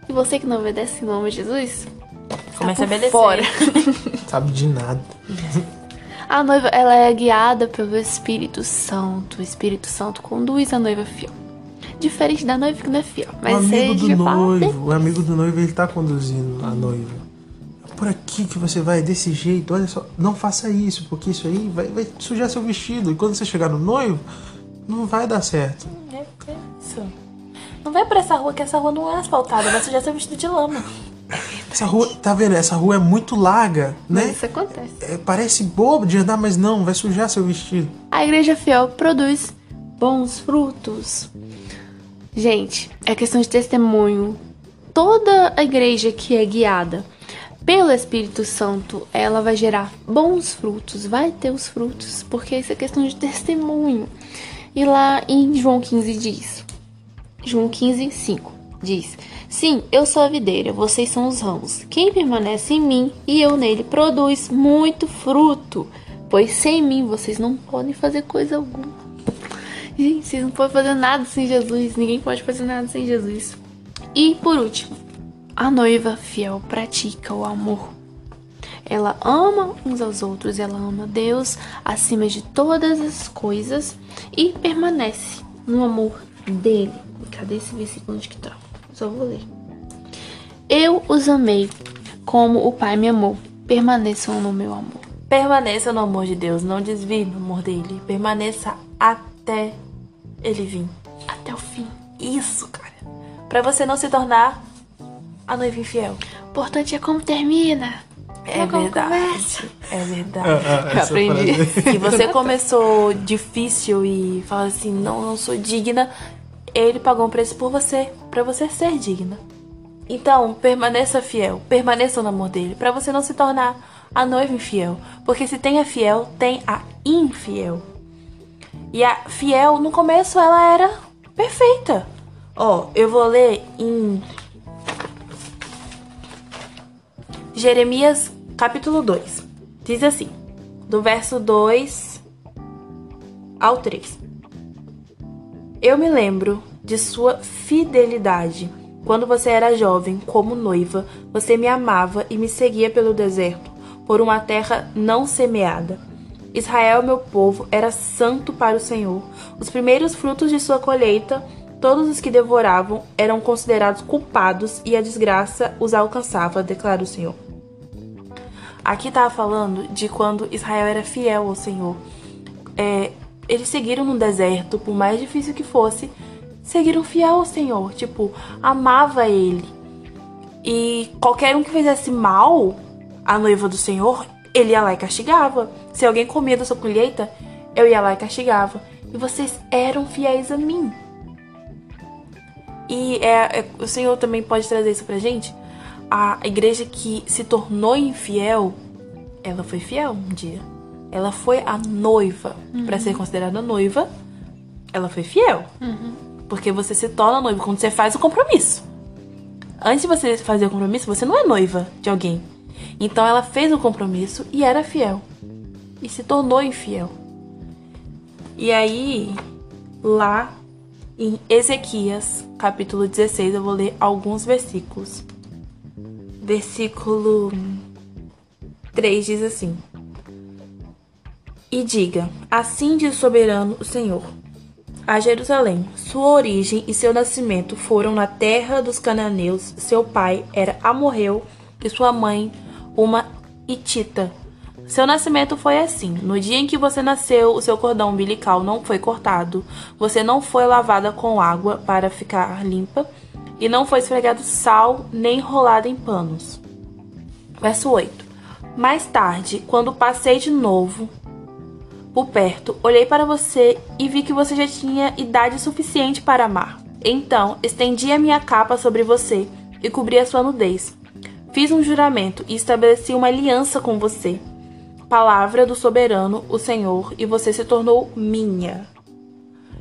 Speaker 2: E você que não obedece e não ama Jesus?
Speaker 3: Começa a
Speaker 2: por
Speaker 3: obedecer.
Speaker 2: fora.
Speaker 1: Sabe de nada.
Speaker 2: A noiva, ela é guiada pelo Espírito Santo. O Espírito Santo conduz a noiva fiel. Diferente da noiva que não é fiel. Mas
Speaker 1: o amigo
Speaker 2: você
Speaker 1: do noivo, o amigo do noivo, ele tá conduzindo a noiva. É por aqui que você vai, desse jeito. Olha só, não faça isso, porque isso aí vai, vai sujar seu vestido. E quando você chegar no noivo, não vai dar certo.
Speaker 3: É, é isso. Não vai pra essa rua, que essa rua não é asfaltada, vai sujar seu vestido de lama.
Speaker 1: Essa rua, tá vendo? Essa rua é muito larga,
Speaker 2: Mas
Speaker 1: né?
Speaker 2: isso acontece.
Speaker 1: É, parece bobo de andar, mas não, vai sujar seu vestido.
Speaker 2: A igreja fiel produz bons frutos. Gente, é questão de testemunho. Toda a igreja que é guiada pelo Espírito Santo, ela vai gerar bons frutos, vai ter os frutos, porque isso é questão de testemunho. E lá em João 15 diz: João 15, 5 diz: Sim, eu sou a videira, vocês são os ramos. Quem permanece em mim e eu nele produz muito fruto, pois sem mim vocês não podem fazer coisa alguma. Gente, vocês não podem fazer nada sem Jesus, ninguém pode fazer nada sem Jesus. E por último, a noiva fiel pratica o amor. Ela ama uns aos outros, ela ama Deus acima de todas as coisas e permanece no amor dele. Cadê esse versículo onde que tá? Só vou ler. Eu os amei como o Pai me amou. Permaneçam no meu amor.
Speaker 3: Permaneça no amor de Deus, não desvie do amor dele. Permaneça até ele vir.
Speaker 2: Até o fim.
Speaker 3: Isso, cara. Pra você não se tornar a noiva infiel.
Speaker 2: O importante é como termina.
Speaker 3: É
Speaker 2: como
Speaker 3: verdade. É verdade.
Speaker 2: Eu aprendi.
Speaker 3: Se você começou difícil e fala assim, não, não sou digna, ele pagou um preço por você, pra você ser digna. Então, permaneça fiel, permaneça no amor dele, pra você não se tornar a noiva infiel, porque se tem a fiel, tem a infiel. E a fiel, no começo, ela era perfeita. Ó, eu vou ler em Jeremias capítulo 2. Diz assim, do verso 2 ao 3. Eu me lembro de sua fidelidade. Quando você era jovem, como noiva, você me amava e me seguia pelo deserto, por uma terra não semeada. Israel, meu povo, era santo para o Senhor. Os primeiros frutos de sua colheita, todos os que devoravam, eram considerados culpados e a desgraça os alcançava, declara o Senhor. Aqui estava falando de quando Israel era fiel ao Senhor. É, eles seguiram no deserto, por mais difícil que fosse, seguiram fiel ao Senhor. Tipo, amava Ele. E qualquer um que fizesse mal à noiva do Senhor, ele ia lá e castigava. Se alguém comia da sua colheita, eu ia lá e castigava. E vocês eram fiéis a mim. E é, é- o Senhor também pode trazer isso pra gente. A igreja que se tornou infiel, ela foi fiel um dia. Ela foi a noiva. Pra ser considerada noiva, ela foi fiel. Porque você se torna noiva quando você faz o compromisso. Antes de você fazer o compromisso, você não é noiva de alguém. Então ela fez o compromisso e era fiel. E se tornou infiel. E aí, lá em Ezequias, capítulo 16, eu vou ler alguns versículos. Versículo 3 diz assim: E diga: Assim diz o soberano o Senhor. A Jerusalém, sua origem e seu nascimento foram na terra dos cananeus. Seu pai era Amorreu e sua mãe uma Hitita. Seu nascimento foi assim: no dia em que você nasceu, o seu cordão umbilical não foi cortado, você não foi lavada com água para ficar limpa, e não foi esfregado sal nem enrolada em panos. Verso 8: Mais tarde, quando passei de novo por perto, olhei para você e vi que você já tinha idade suficiente para amar. Então estendi a minha capa sobre você e cobri a sua nudez. Fiz um juramento e estabeleci uma aliança com você. Palavra do soberano, o Senhor, e você se tornou minha.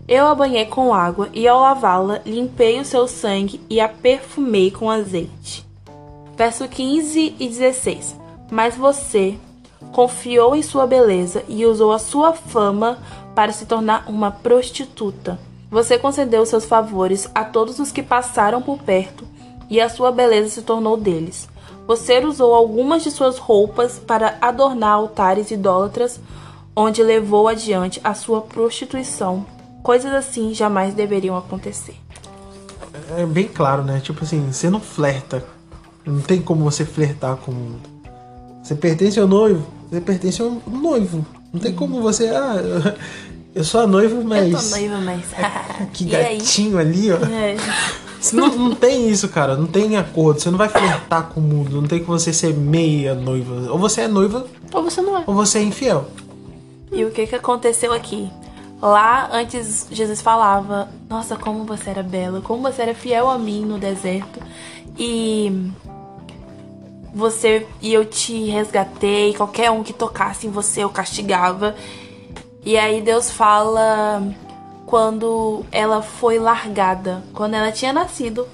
Speaker 3: Eu a banhei com água e ao lavá-la, limpei o seu sangue e a perfumei com azeite. Verso 15 e 16. Mas você confiou em sua beleza e usou a sua fama para se tornar uma prostituta. Você concedeu seus favores a todos os que passaram por perto e a sua beleza se tornou deles. Você usou algumas de suas roupas para adornar altares idólatras, onde levou adiante a sua prostituição. Coisas assim jamais deveriam acontecer.
Speaker 1: É bem claro, né? Tipo assim, você não flerta. Não tem como você flertar com. Você pertence ao noivo, você pertence ao noivo. Não tem como você. Ah, eu sou a noiva, mas.
Speaker 3: Eu tô noiva, mas.
Speaker 1: Que gatinho ali, ó.
Speaker 3: É.
Speaker 1: Não, não tem isso, cara. Não tem acordo. Você não vai flertar com o mundo. Não tem que você ser meia noiva. Ou você é noiva,
Speaker 2: Ou você não é.
Speaker 1: ou você é infiel.
Speaker 3: E o que, que aconteceu aqui? Lá antes Jesus falava: Nossa, como você era bela, como você era fiel a mim no deserto. E você e eu te resgatei, qualquer um que tocasse em você eu castigava. E aí Deus fala quando ela foi largada, quando ela tinha nascido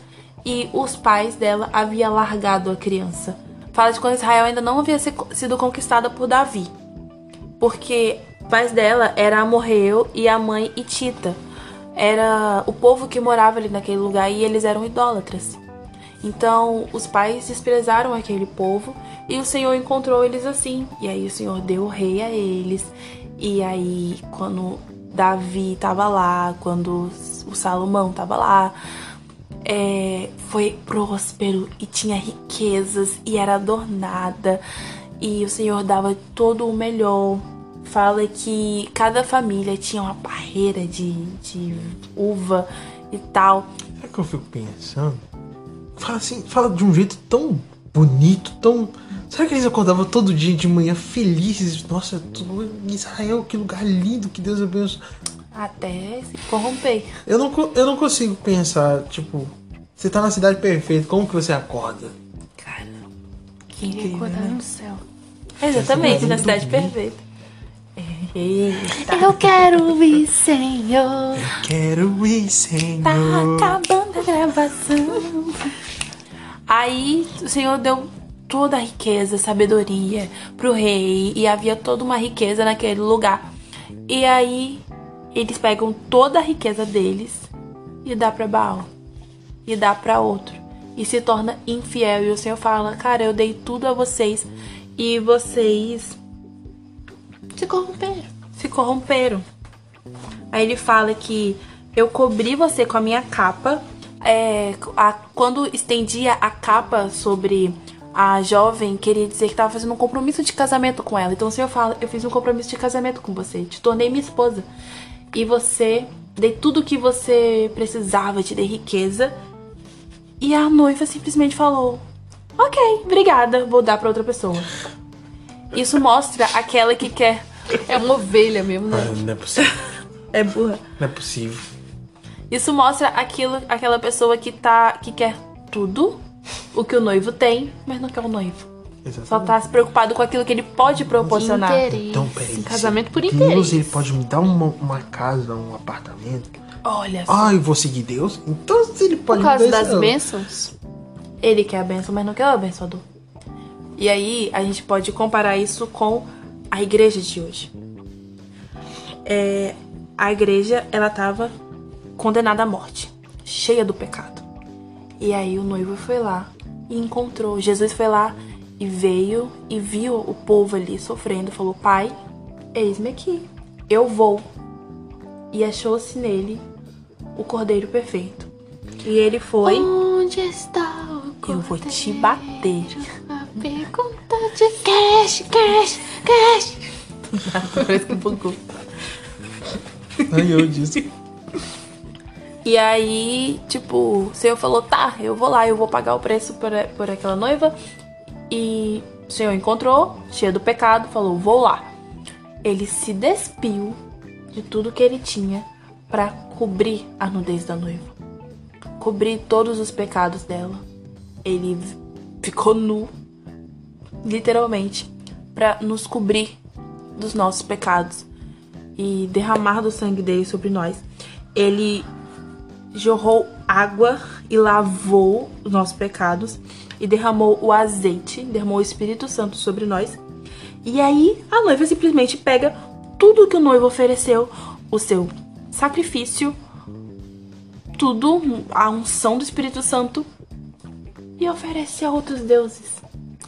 Speaker 3: e os pais dela haviam largado a criança. Fala de quando Israel ainda não havia sido conquistada por Davi. Porque pais dela era Amorreu e a mãe Itita. Era o povo que morava ali naquele lugar e eles eram idólatras. Então os pais desprezaram aquele povo e o Senhor encontrou eles assim. E aí o Senhor deu o rei a eles. E aí quando Davi tava lá, quando o Salomão tava lá, é, foi próspero e tinha riquezas e era adornada. E o Senhor dava todo o melhor. Fala que cada família tinha uma barreira de, de uva e tal.
Speaker 1: É que eu fico pensando. Fala assim, fala de um jeito tão bonito, tão. Será que eles acordavam todo dia de manhã felizes? Nossa, tudo- Israel, que lugar lindo, que Deus abençoe.
Speaker 3: Até se corromper.
Speaker 1: Eu não, eu não consigo pensar, tipo, você tá na cidade perfeita, como que você acorda?
Speaker 3: Cara, que
Speaker 2: Tem que acordar
Speaker 3: né?
Speaker 2: no céu.
Speaker 3: Exatamente, na
Speaker 1: muito
Speaker 3: cidade perfeita. Eita.
Speaker 2: Eu quero ir, Senhor.
Speaker 1: Quero ir, Senhor.
Speaker 3: Tá acabando a gravação. Aí o Senhor deu toda a riqueza, sabedoria pro rei e havia toda uma riqueza naquele lugar. E aí eles pegam toda a riqueza deles e dá pra Baal e dá pra outro e se torna infiel e o Senhor fala: "Cara, eu dei tudo a vocês e vocês
Speaker 2: Se corromperam.
Speaker 3: se corromperam. Aí ele fala que eu cobri você com a minha capa. É, a- quando estendia a capa sobre a jovem, queria dizer que estava fazendo um compromisso de casamento com ela. Então o Senhor fala: Eu fiz um compromisso de casamento com você, te tornei minha esposa. E você, dei tudo o que você precisava, te dei riqueza. E a noiva simplesmente falou: Ok, obrigada, vou dar pra outra pessoa. Isso mostra aquela que quer.
Speaker 2: É uma ovelha mesmo,
Speaker 1: Ah,
Speaker 2: né?
Speaker 1: não é possível.
Speaker 3: É burra.
Speaker 1: Não é possível.
Speaker 3: Isso mostra aquilo, aquela pessoa que tá que quer tudo o que o noivo tem, mas não quer o noivo. Só
Speaker 1: Exatamente.
Speaker 3: tá se preocupado com aquilo que ele pode proporcionar.
Speaker 2: Interesse.
Speaker 1: Então, peraí.
Speaker 2: Casamento por
Speaker 1: Deus,
Speaker 2: interesse.
Speaker 1: ele pode me dar uma, uma casa, um apartamento.
Speaker 3: Olha só.
Speaker 1: Ah, eu vou seguir Deus? Então, se ele pode
Speaker 2: Por causa
Speaker 1: me dar
Speaker 2: das bênçãos.
Speaker 3: Ele quer a benção, mas não quer o abençoador. E aí a gente pode comparar isso com a igreja de hoje. É, a igreja, ela tava condenada à morte, cheia do pecado. E aí o noivo foi lá e encontrou. Jesus foi lá e veio e viu o povo ali sofrendo. Falou: Pai, eis-me aqui, eu vou. E achou-se nele o cordeiro perfeito. E ele foi.
Speaker 2: Onde está o
Speaker 3: Eu vou te
Speaker 2: cordeiro?
Speaker 3: bater.
Speaker 2: A pergunta de cash, cash, cash.
Speaker 3: Parece que bugou.
Speaker 1: Ai, eu disse.
Speaker 3: E aí, tipo, o Senhor falou: tá, eu vou lá, eu vou pagar o preço por, por aquela noiva. E o Senhor encontrou, cheio do pecado, falou: vou lá. Ele se despiu de tudo que ele tinha pra cobrir a nudez da noiva. cobrir todos os pecados dela. Ele ficou nu, literalmente, para nos cobrir dos nossos pecados e derramar do sangue dele sobre nós. Ele jorrou água e lavou os nossos pecados e derramou o azeite, derramou o Espírito Santo sobre nós. E aí a noiva simplesmente pega tudo que o noivo ofereceu, o seu sacrifício, tudo, a unção do Espírito Santo, e oferece a outros deuses.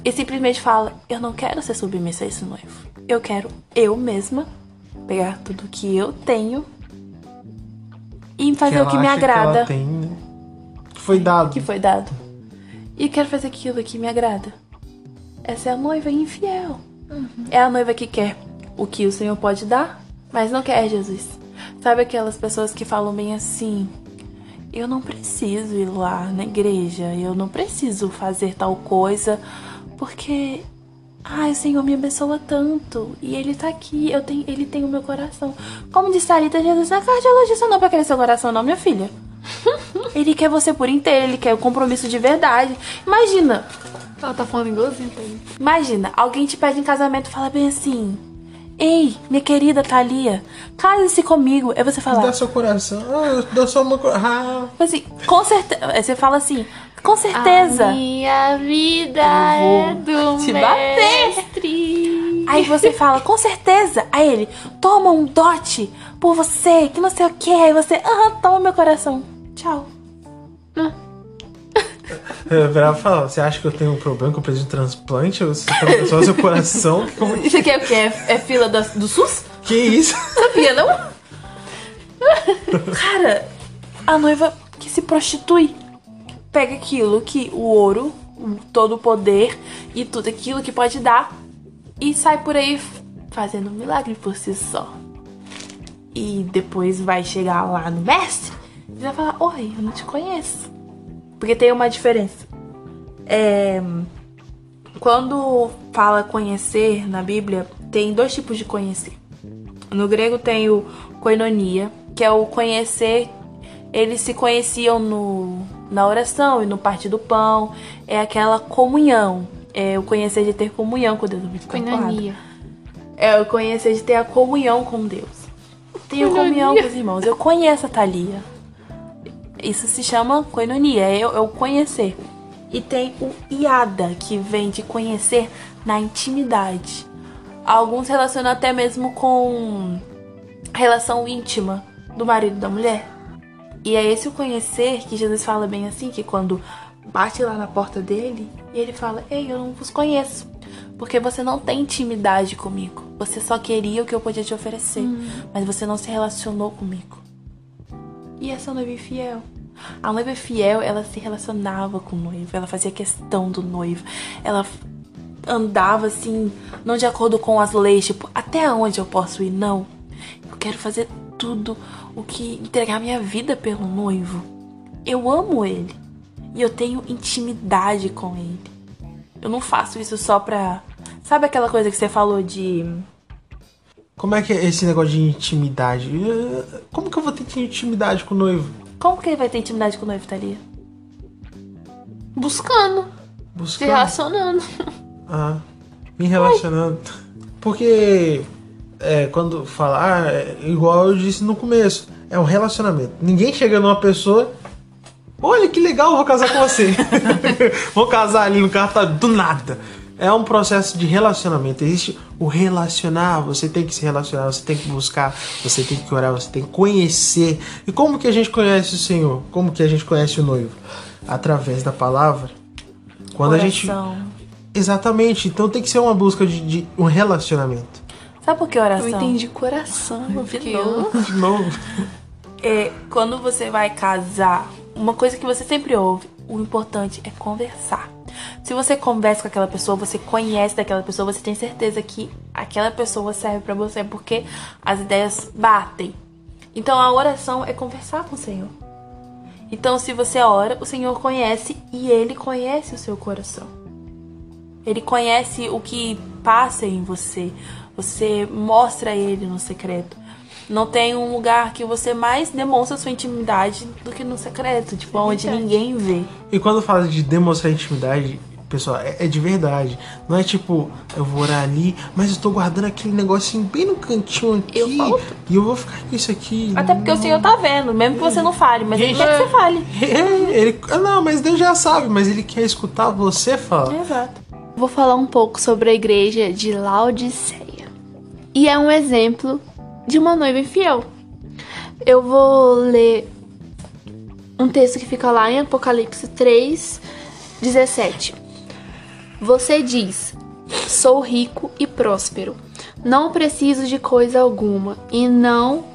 Speaker 3: E simplesmente fala: Eu não quero ser submissa a esse noivo. Eu quero eu mesma pegar tudo que eu tenho e fazer
Speaker 1: Que
Speaker 3: o que me
Speaker 1: acha que
Speaker 3: agrada.
Speaker 1: ela tem, né? Que foi dado.
Speaker 3: que foi dado. E quero fazer aquilo que me agrada. Essa é a noiva infiel. É a noiva que quer o que o Senhor pode dar, mas não quer Jesus. Sabe aquelas pessoas que falam bem assim: Eu não preciso ir lá na igreja, eu não preciso fazer tal coisa, porque. Ai, o Senhor me abençoa tanto. E Ele tá aqui, eu tenho, Ele tem o meu coração. Como disse a Thalita, Jesus não é cardiologista não pra querer seu coração, não, minha filha. Ele quer você por inteiro, ele quer o compromisso de verdade. Imagina,
Speaker 2: Ela tá falando igualzinho ele.
Speaker 3: imagina, alguém te pede em casamento e fala bem assim: Ei, minha querida Thalia, case-se comigo. Aí você fala,
Speaker 1: Dá seu coração. Ah, eu dou só uma. Ah,
Speaker 3: assim, com certeza. Você fala assim, com certeza.
Speaker 2: A minha vida é do
Speaker 3: te bater.
Speaker 2: mestre.
Speaker 3: Aí você fala, com certeza. Aí ele, toma um dote por você, que não sei o que. Aí você, aham, toma meu coração. Tchau.
Speaker 1: eu virava e falava, você acha que eu tenho um problema que eu preciso de transplante? Tá só seu coração? Como-
Speaker 3: Isso aqui é o que? É, é fila da- do SUS?
Speaker 1: Que isso?
Speaker 3: Sabia, não? Cara, a noiva que se prostitui pega aquilo que o ouro, todo o poder e tudo aquilo que pode dar e sai por aí fazendo um milagre por si só. E depois vai chegar lá no mestre e vai falar: Oi, eu não te conheço. Porque tem uma diferença. É. Quando fala conhecer na Bíblia, tem dois tipos de conhecer. No grego tem o koinonia, que é o conhecer. Eles se conheciam no, na oração e no partir do pão. É aquela comunhão. É o conhecer de ter comunhão com Deus. Eu empolgada.
Speaker 2: Coinonia.
Speaker 3: É o conhecer de ter a comunhão com Deus. Tenho comunhão com os irmãos. Eu conheço a Thalia. Isso se chama koinonia, é o é o conhecer. E tem o iada, que vem de conhecer na intimidade. Alguns relacionam até mesmo com relação íntima do marido e da mulher. E é esse o conhecer que Jesus fala bem assim, que quando bate lá na porta dele, e ele fala: "Ei, eu não vos conheço, porque você não tem intimidade comigo. Você só queria o que eu podia te oferecer, mas você não se relacionou comigo." E essa noiva infiel? A noiva fiel, ela se relacionava com o noivo, ela fazia questão do noivo, ela andava assim, não de acordo com as leis, tipo, até onde eu posso ir? Não. Eu quero fazer tudo o que entregar minha vida pelo noivo. Eu amo ele e eu tenho intimidade com ele. Eu não faço isso só pra. Sabe aquela coisa que você falou de.
Speaker 1: Como é que é esse negócio de intimidade? Como que eu vou ter intimidade com o noivo?
Speaker 3: Como que ele vai ter intimidade com o noivo, Thalia?
Speaker 2: Buscando. Se
Speaker 1: Buscando.
Speaker 2: relacionando.
Speaker 1: Ah, me relacionando. Porque é, quando fala, ah, é igual eu disse no começo, é um relacionamento. Ninguém chega numa pessoa, olha que legal, vou casar com você. vou casar ali no carro, tá do nada. É um processo de relacionamento. Existe o relacionar, você tem que se relacionar, você tem que buscar, você tem que orar, você tem que conhecer. E como que a gente conhece o Senhor? Como que a gente conhece o noivo? Através da palavra. Quando a gente. Exatamente, então tem que ser uma busca de, de um relacionamento.
Speaker 3: Sabe por que oração?
Speaker 2: Eu entendi coração. Eu fiquei,
Speaker 3: novo.
Speaker 2: "Hã?"
Speaker 1: De novo.
Speaker 3: É, quando você vai casar, uma coisa que você sempre ouve, o importante é conversar. Se você conversa com aquela pessoa, você conhece daquela pessoa, você tem certeza que aquela pessoa serve pra você porque as ideias batem. Então a oração é conversar com o Senhor. Então se você ora, o Senhor conhece e ele conhece o seu coração. Ele conhece o que passa em você. Você mostra a ele no secreto. Não tem um lugar que você mais demonstra sua intimidade do que no secreto, tipo, onde ninguém vê.
Speaker 1: E quando fala de demonstrar intimidade, pessoal, é, é de verdade. Não é tipo, eu vou orar ali, mas eu tô guardando aquele negocinho bem no cantinho aqui.
Speaker 3: Eu falo.
Speaker 1: E eu vou ficar com isso aqui.
Speaker 3: Até porque o Senhor tá vendo, mesmo que você não fale, mas ele
Speaker 1: Gente,
Speaker 3: quer que você fale.
Speaker 1: É, ele, ah, não, mas Deus já sabe, mas ele quer escutar você falar.
Speaker 3: Exato.
Speaker 2: Vou falar um pouco sobre a igreja de Laodiceia. E é um exemplo de uma noiva infiel. Eu vou ler um texto que fica lá em Apocalipse 3, 17. Você diz: Sou rico e próspero, não preciso de coisa alguma, e não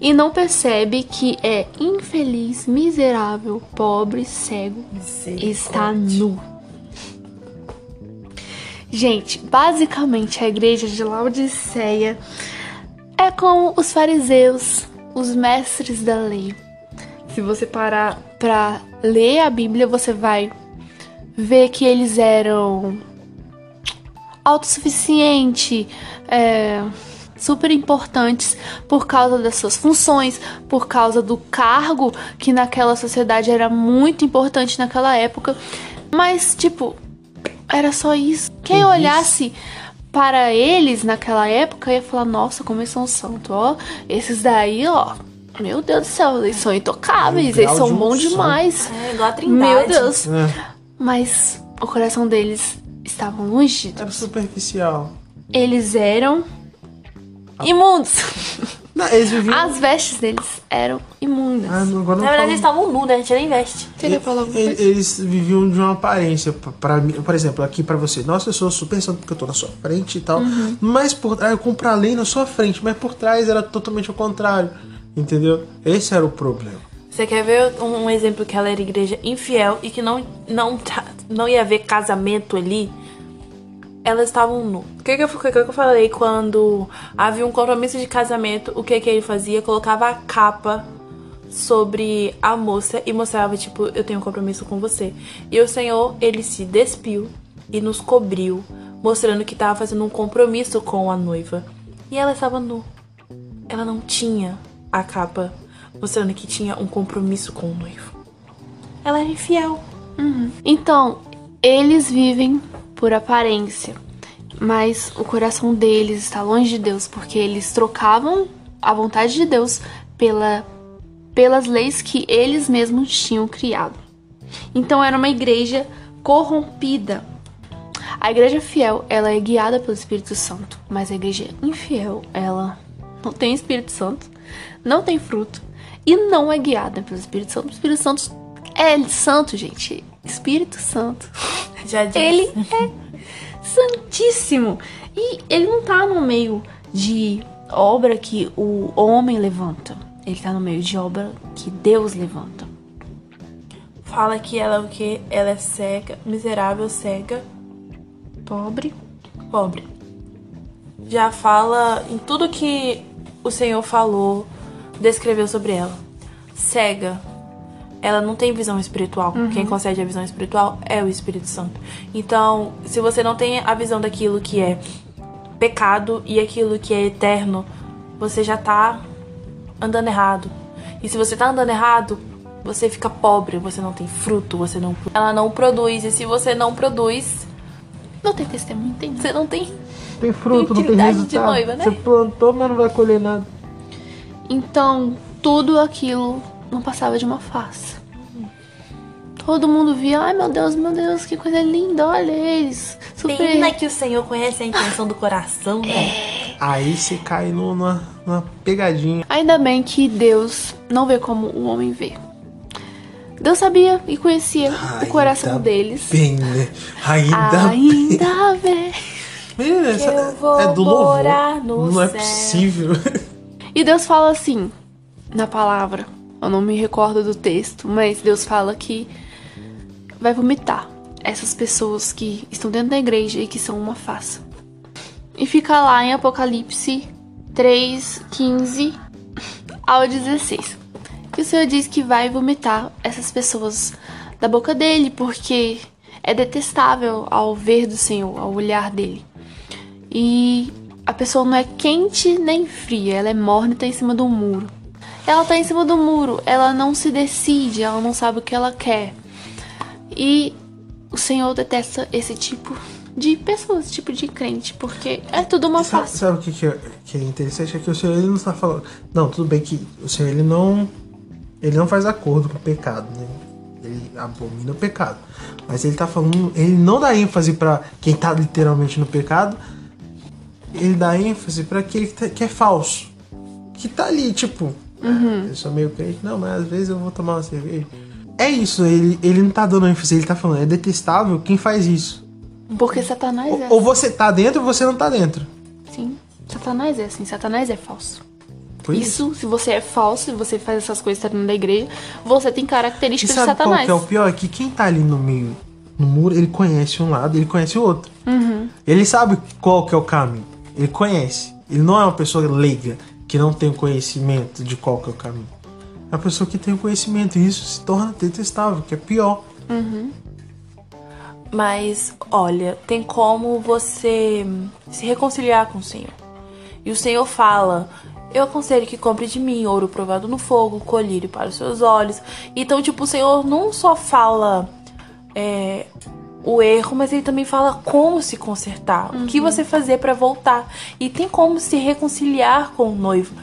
Speaker 2: e não percebe que é infeliz, miserável, pobre, cego, está nu. Gente, basicamente a igreja de Laodiceia é como os fariseus, os mestres da lei. Se você parar pra ler a Bíblia, você vai ver que eles eram autossuficientes, é, super importantes por causa das suas funções, por causa do cargo que naquela sociedade era muito importante naquela época. Mas, tipo, era só isso. Quem
Speaker 1: isso.
Speaker 2: olhasse para eles naquela época ia falar: Nossa, como eles são santos, ó. Esses daí, ó. Meu Deus do céu, eles são intocáveis, eles são
Speaker 1: de
Speaker 2: bons demais.
Speaker 3: É igual a trindade.
Speaker 2: Meu Deus.
Speaker 1: É,
Speaker 2: Mas o coração deles estava longe de
Speaker 1: era superficial.
Speaker 2: Eles eram imundos.
Speaker 1: Não, eles viviam.
Speaker 2: As vestes deles eram imundas.
Speaker 1: Ah, não, agora não
Speaker 3: Na verdade,
Speaker 1: falo-
Speaker 3: eles estavam nus, né? A gente nem veste.
Speaker 1: E-
Speaker 2: coisa?
Speaker 1: Eles viviam de uma aparência. Pra mim, por exemplo, aqui pra você. Nossa, eu sou super santo porque eu tô na sua frente e tal.
Speaker 2: Uhum.
Speaker 1: Mas por trás, eu compro a lei na sua frente, mas por trás era totalmente ao contrário. Entendeu? Esse era o problema.
Speaker 3: Você quer ver um, um exemplo que ela era igreja infiel e que não, não, não ia haver casamento ali? Elas estavam nu. O que, que, eu, que, que eu falei quando havia um compromisso de casamento? O que, que ele fazia? Colocava a capa sobre a moça e mostrava, tipo, eu tenho um compromisso com você. E o Senhor, ele se despiu e nos cobriu, mostrando que estava fazendo um compromisso com a noiva. E ela estava nu. Ela não tinha a capa mostrando que tinha um compromisso com o noivo. Ela era infiel.
Speaker 2: Então, eles vivem por aparência, mas o coração deles está longe de Deus, porque eles trocavam a vontade de Deus pela, pelas leis que eles mesmos tinham criado. Então, era uma igreja corrompida. A igreja fiel, ela é guiada pelo Espírito Santo, mas a igreja infiel, ela não tem Espírito Santo, não tem fruto e não é guiada pelo Espírito Santo. O Espírito Santo é santo, gente. Espírito Santo.
Speaker 3: Já disse.
Speaker 2: Ele é santíssimo. E ele não tá no meio de obra que o homem levanta. Ele tá no meio de obra que Deus levanta.
Speaker 3: fala que ela é o que? Ela é cega, miserável, cega,
Speaker 2: Pobre.
Speaker 3: pobre. Já fala em tudo que o Senhor falou, descreveu sobre ela. Cega. Ela não tem visão espiritual. Quem concede a visão espiritual é o Espírito Santo. Então, se você não tem a visão daquilo que é pecado e aquilo que é eterno, você já tá andando errado. E se você tá andando errado, você fica pobre, você não tem fruto, você não ela não produz e se você não produz,
Speaker 2: Não tem testemunho, tem.
Speaker 3: você não tem
Speaker 1: Tem fruto, não tem resultado.
Speaker 3: noiva, né?
Speaker 1: Você plantou, mas não vai colher nada.
Speaker 2: Então, tudo aquilo não passava de uma farsa. Todo mundo via, ai meu Deus, meu Deus, que coisa linda, olha eles. Super.
Speaker 3: Pena que o Senhor conhece a intenção do coração, né?
Speaker 1: Aí você cai no- numa, numa pegadinha.
Speaker 2: Ainda bem que Deus não vê como o homem vê. Deus sabia e conhecia o coração
Speaker 1: Ainda
Speaker 2: deles.
Speaker 1: Bem, né? Ainda, bem.
Speaker 2: Ainda vê.
Speaker 1: Menina, essa
Speaker 3: eu vou
Speaker 1: é do louvor.
Speaker 3: no
Speaker 1: Não é
Speaker 3: céu.
Speaker 1: possível.
Speaker 2: E Deus fala assim, na palavra. Eu não me recordo do texto, mas Deus fala que vai vomitar essas pessoas que estão dentro da igreja e que são uma farsa. E fica lá em Apocalipse 3, 15 ao 16. Que o Senhor diz que vai vomitar essas pessoas da boca dele, porque é detestável ao ver do Senhor, ao olhar dele. E a pessoa não é quente nem fria, ela é morna e tá em cima do muro. Ela tá em cima do muro, ela não se decide, ela não sabe o que ela quer. E o Senhor detesta esse tipo de pessoas, tipo de crente, porque é tudo uma
Speaker 1: sabe,
Speaker 2: face.
Speaker 1: sabe o que, que, é, que é interessante? É que o Senhor ele não está falando. Não, tudo bem que o Senhor ele não. Ele não faz acordo com o pecado, né? Ele abomina o pecado. Mas ele tá falando. Ele não dá ênfase para quem tá literalmente no pecado. Ele dá ênfase para aquele que, tá, que é falso. Que tá ali, tipo.
Speaker 2: Uhum.
Speaker 1: Eu sou meio crente. Não, mas às vezes eu vou tomar uma cerveja. É isso, ele, ele não tá dando ênfase, ele tá falando, é detestável quem faz isso.
Speaker 2: Porque Satanás é
Speaker 1: Ou, ou você tá dentro ou você não tá dentro.
Speaker 2: assim. Satanás é assim, Satanás é falso.
Speaker 1: Foi
Speaker 2: Isso, se você é falso, se você faz essas coisas dentro da igreja, você tem características de
Speaker 1: sabe qual
Speaker 2: Satanás.
Speaker 1: que é o pior? É que quem tá ali no meio, no muro, ele conhece um lado, ele conhece o outro.
Speaker 2: Uhum.
Speaker 1: Ele sabe qual que é o caminho. Ele conhece. Ele não é uma pessoa leiga, que não tem o conhecimento de qual que é o caminho. É uma pessoa que tem o conhecimento e isso se torna detestável, que é pior.
Speaker 3: Mas, olha, tem como você se reconciliar com o Senhor. E o Senhor fala: Eu aconselho que compre de mim ouro provado no fogo, colírio para os seus olhos. Então, tipo, o Senhor não só fala é, o erro, mas ele também fala como se consertar, o que você fazer para voltar. E tem como se reconciliar com o noivo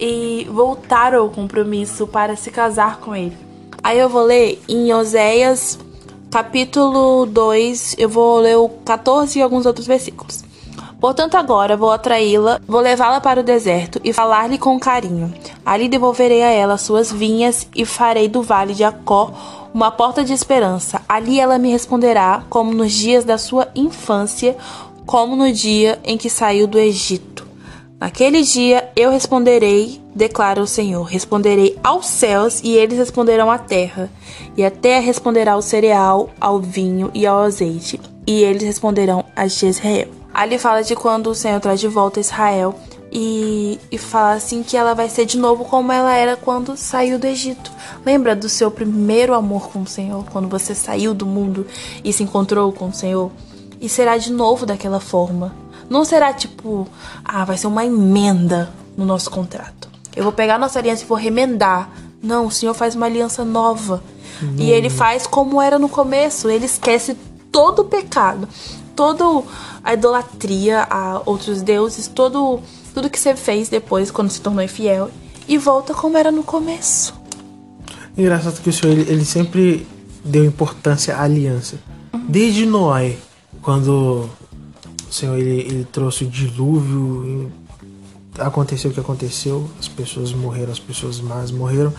Speaker 3: e voltar ao compromisso para se casar com ele. Aí eu vou ler em Oséias capítulo 2, eu vou ler o 14 e alguns outros versículos. Portanto, agora vou atraí-la, vou levá-la para o deserto e falar-lhe com carinho. Ali devolverei a ela suas vinhas e farei do vale de Acó uma porta de esperança. Ali ela me responderá, como nos dias da sua infância, como no dia em que saiu do Egito. Naquele dia eu responderei, declara o Senhor. Responderei aos céus e eles responderão à terra. E a terra responderá ao cereal, ao vinho e ao azeite. E eles responderão a Jezreel. Ali fala de quando o Senhor traz de volta Israel. E, e fala assim que ela vai ser de novo como ela era quando saiu do Egito. Lembra do seu primeiro amor com o Senhor? Quando você saiu do mundo e se encontrou com o Senhor? E será de novo daquela forma. Não será tipo, ah, vai ser uma emenda no nosso contrato. Eu vou pegar nossa aliança e vou remendar. Não, o Senhor faz uma aliança nova. E ele faz como era no começo. Ele esquece todo o pecado, toda a idolatria a outros deuses, todo, tudo que você fez depois quando se tornou infiel. E volta como era no começo.
Speaker 1: Engraçado que o Senhor ele, ele sempre deu importância à aliança. Desde Noé, quando o Senhor ele, ele trouxe o dilúvio, aconteceu o que aconteceu, as pessoas morreram, as pessoas más morreram.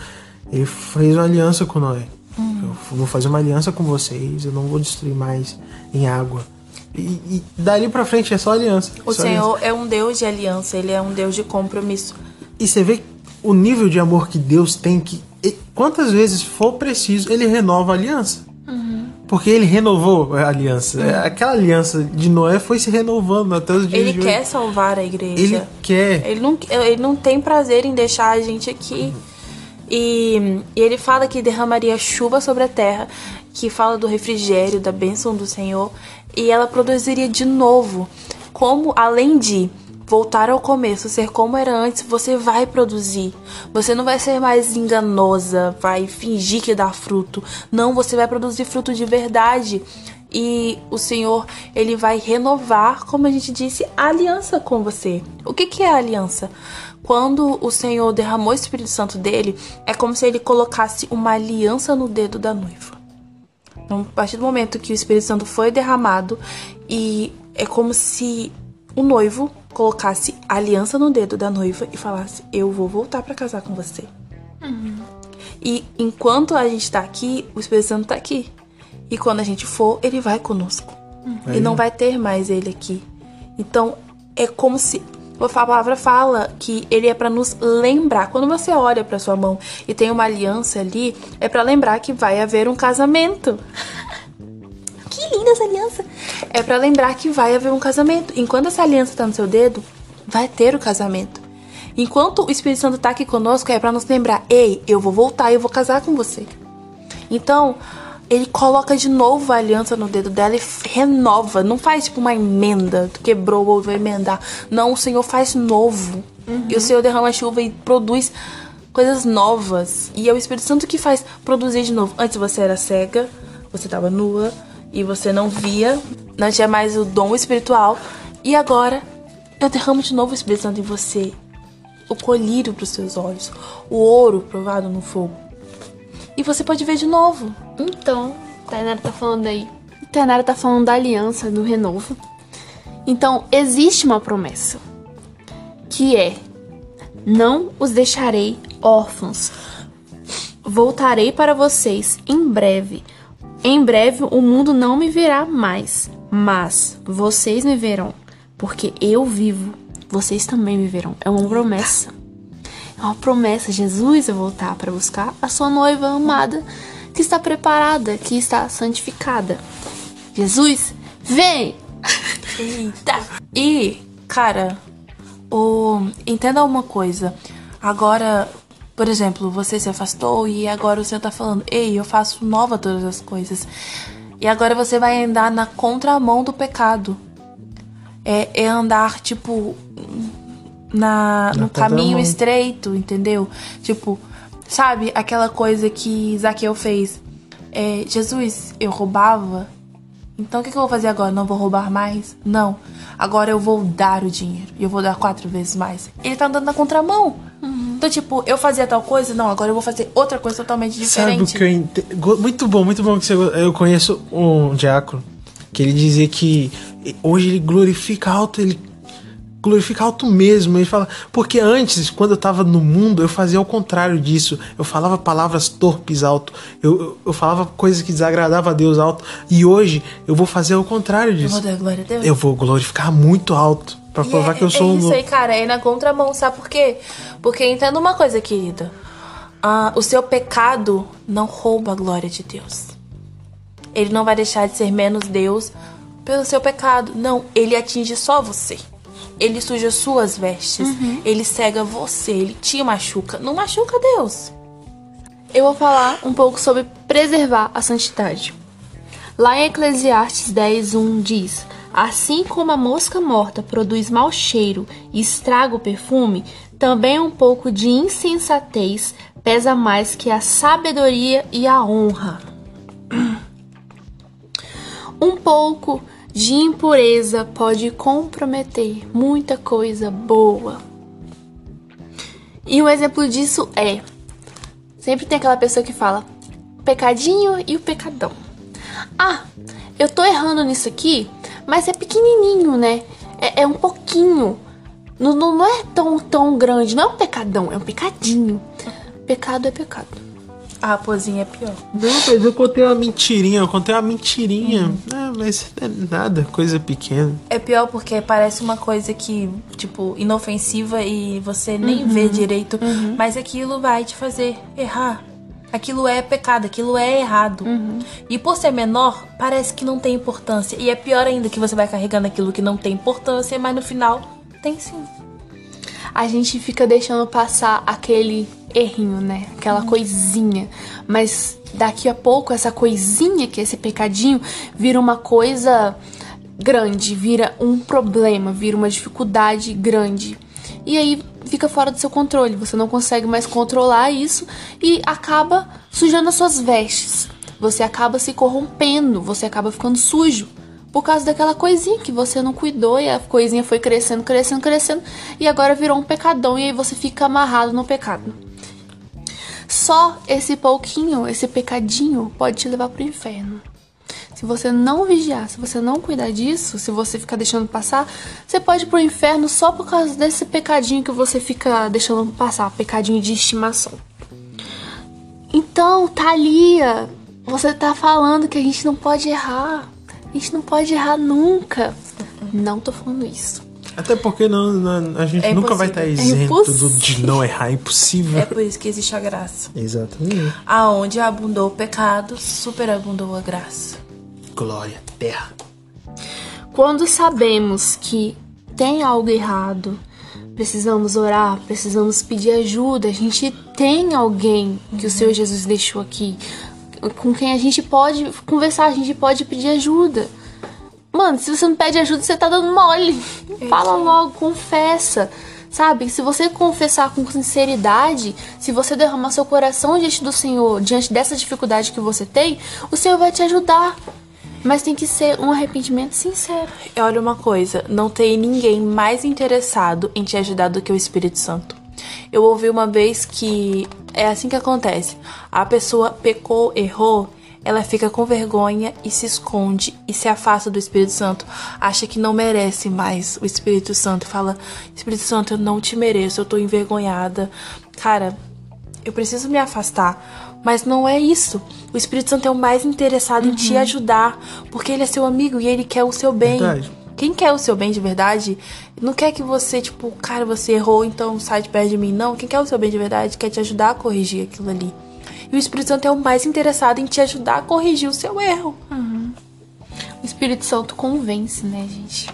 Speaker 1: Ele fez uma aliança com Noé. Eu vou fazer uma aliança com vocês, eu não vou destruir mais em água. E, e dali pra frente é só aliança.
Speaker 3: O
Speaker 1: só
Speaker 3: Senhor
Speaker 1: aliança.
Speaker 3: é um Deus de aliança, ele é um Deus de compromisso.
Speaker 1: E você vê o nível de amor que Deus tem, que quantas vezes for preciso, ele renova a aliança. Porque ele renovou a aliança. É, Aquela aliança de Noé foi se renovando até os dias
Speaker 3: Ele
Speaker 1: de
Speaker 3: quer
Speaker 1: hoje.
Speaker 3: salvar a igreja.
Speaker 1: Ele quer.
Speaker 3: Ele não, ele não tem prazer em deixar a gente aqui. E, e ele fala que derramaria chuva sobre a terra, que fala do refrigério, da bênção do Senhor, e ela produziria de novo. Como, além de voltar ao começo, ser como era antes, você vai produzir. Você não vai ser mais enganosa, vai fingir que dá fruto. Não, você vai produzir fruto de verdade. E o Senhor, ele vai renovar, como a gente disse, a aliança com você. O que, que é a aliança? Quando o Senhor derramou o Espírito Santo dele, é como se ele colocasse uma aliança no dedo da noiva. Então, a partir do momento que o Espírito Santo foi derramado, e é como se o noivo colocasse a aliança no dedo da noiva e falasse: Eu vou voltar pra casar com você. E enquanto a gente tá aqui, o Espírito Santo tá aqui. E quando a gente for, ele vai conosco. E não vai ter mais ele aqui. Então, é como se. A palavra fala que ele é pra nos lembrar. Quando você olha pra sua mão e tem uma aliança ali, é pra lembrar que vai haver um casamento. Que linda essa aliança! É pra lembrar que vai haver um casamento. Enquanto essa aliança tá no seu dedo, vai ter o casamento. Enquanto o Espírito Santo tá aqui conosco, é pra nos lembrar: ei, eu vou voltar e eu vou casar com você. Então, ele coloca de novo a aliança no dedo dela e renova. Não faz tipo uma emenda, quebrou ou vai emendar. Não, o Senhor faz novo. Uhum. E o Senhor derrama a chuva e produz coisas novas. E é o Espírito Santo que faz produzir de novo. Antes você era cega, você estava nua e você não via, não tinha mais o dom espiritual. E agora eu derramo de novo o Espírito Santo em você. O colírio para os seus olhos, o ouro provado no fogo. E você pode ver de novo.
Speaker 2: Então, Tainara tá falando aí. Tainara tá falando da aliança, do renovo. Então, existe uma promessa. Que é: Não os deixarei órfãos. Voltarei para vocês em breve. Em breve o mundo não me verá mais, mas vocês me verão, porque eu vivo. Vocês também me verão. É uma promessa. É uma promessa. Jesus vai voltar para buscar a sua noiva amada, que está preparada, que está santificada. Jesus, vem!
Speaker 3: Eita! E, cara, o... entenda uma coisa. Agora, por exemplo, você se afastou e agora o Senhor tá falando: Ei, eu faço nova todas as coisas. E agora você vai andar na contramão do pecado. É, é andar, tipo, na, no caminho estreito, entendeu? Tipo, sabe aquela coisa que Zaqueu fez? É, Jesus, eu roubava. Então o que, que eu vou fazer agora? Não vou roubar mais? Não. Agora eu vou dar o dinheiro. E eu vou dar quatro vezes mais. Ele tá andando na contramão. Uhum. Então, tipo, eu fazia tal coisa, não, agora eu vou fazer outra coisa totalmente diferente.
Speaker 1: Sabe o que eu ent... Muito bom, muito bom que você. Eu conheço um diácono que ele dizia que hoje ele glorifica alto, ele glorifica alto mesmo. Ele fala, porque antes, quando eu tava no mundo, eu fazia o contrário disso. Eu falava palavras torpes alto. Eu, eu, eu falava coisas que desagradavam a Deus alto. E hoje eu vou fazer o contrário disso.
Speaker 3: Eu vou dar glória a Deus.
Speaker 1: Eu vou glorificar muito alto. Pra provar
Speaker 3: é,
Speaker 1: que eu sou
Speaker 3: é
Speaker 1: um.
Speaker 3: isso aí, cara, é na contramão, sabe por quê? Porque entenda uma coisa, querida. Ah, o seu pecado não rouba a glória de Deus. Ele não vai deixar de ser menos Deus pelo seu pecado. Não, ele atinge só você. Ele suja suas vestes. Uhum. Ele cega você. Ele te machuca. Não machuca Deus.
Speaker 2: Eu vou falar um pouco sobre preservar a santidade. Lá em Eclesiastes 10, 1 diz: Assim como a mosca morta produz mau cheiro e estraga o perfume, também um pouco de insensatez pesa mais que a sabedoria e a honra. Um pouco de impureza pode comprometer muita coisa boa. E um exemplo disso é: sempre tem aquela pessoa que fala pecadinho e o pecadão. Ah, eu tô errando nisso aqui, mas é pequenininho, né? É, é um pouquinho. Não, não, não é tão, tão grande. Não é um pecadão, é um pecadinho. Pecado é pecado.
Speaker 3: A raposinha é pior.
Speaker 1: Não, mas eu contei uma mentirinha, eu contei uma mentirinha. Hum. É, mas é nada, coisa pequena.
Speaker 3: É pior porque parece uma coisa que, tipo, inofensiva e você nem uhum. vê direito. Uhum. Mas aquilo vai te fazer errar. Aquilo é pecado, aquilo é errado. Uhum. E por ser menor, parece que não tem importância. E é pior ainda que você vai carregando aquilo que não tem importância, mas no final tem sim.
Speaker 2: A gente fica deixando passar aquele errinho, né? Aquela coisinha. Mas daqui a pouco, essa coisinha, que é esse pecadinho, vira uma coisa grande, vira um problema, vira uma dificuldade grande. E aí fica fora do seu controle, você não consegue mais controlar isso e acaba sujando as suas vestes. Você acaba se corrompendo, você acaba ficando sujo por causa daquela coisinha que você não cuidou e a coisinha foi crescendo, crescendo, crescendo e agora virou um pecadão e aí você fica amarrado no pecado. Só esse pouquinho, esse pecadinho pode te levar para o inferno. Se você não vigiar, se você não cuidar disso, se você ficar deixando passar, você pode ir pro inferno só por causa desse pecadinho que você fica deixando passar, pecadinho de estimação. Então, Thalia, você tá falando que a gente não pode errar. A gente não pode errar nunca. Não tô falando isso.
Speaker 1: Até porque não, não a gente é nunca vai estar isento é de não errar, é impossível.
Speaker 3: É por isso que existe a graça.
Speaker 1: Exatamente.
Speaker 3: Aonde abundou o pecado, superabundou a graça
Speaker 1: glória, terra.
Speaker 2: Quando sabemos que tem algo errado, precisamos orar, precisamos pedir ajuda, a gente tem alguém que o Senhor Jesus deixou aqui, com quem a gente pode conversar, a gente pode pedir ajuda. Mano, se você não pede ajuda, você tá dando mole. Fala logo, confessa. Sabe? Se você confessar com sinceridade, se você derramar seu coração diante do Senhor, diante dessa dificuldade que você tem, o Senhor vai te ajudar. Mas tem que ser um arrependimento sincero.
Speaker 3: Olha uma coisa, não tem ninguém mais interessado em te ajudar do que o Espírito Santo. Eu ouvi uma vez que é assim que acontece. A pessoa pecou, errou, ela fica com vergonha e se esconde e se afasta do Espírito Santo. Acha que não merece mais o Espírito Santo. Fala: Espírito Santo, eu não te mereço, eu tô envergonhada. Cara, eu preciso me afastar. Mas não é isso. O Espírito Santo é o mais interessado uhum. em te ajudar. Porque ele é seu amigo e ele quer o seu bem. Verdade. Quem quer o seu bem de verdade não quer que você, tipo, cara, você errou, então sai de perto de mim. Não, quem quer o seu bem de verdade quer te ajudar a corrigir aquilo ali. E o Espírito Santo é o mais interessado em te ajudar a corrigir o seu erro.
Speaker 2: Uhum. O Espírito Santo convence, né, gente?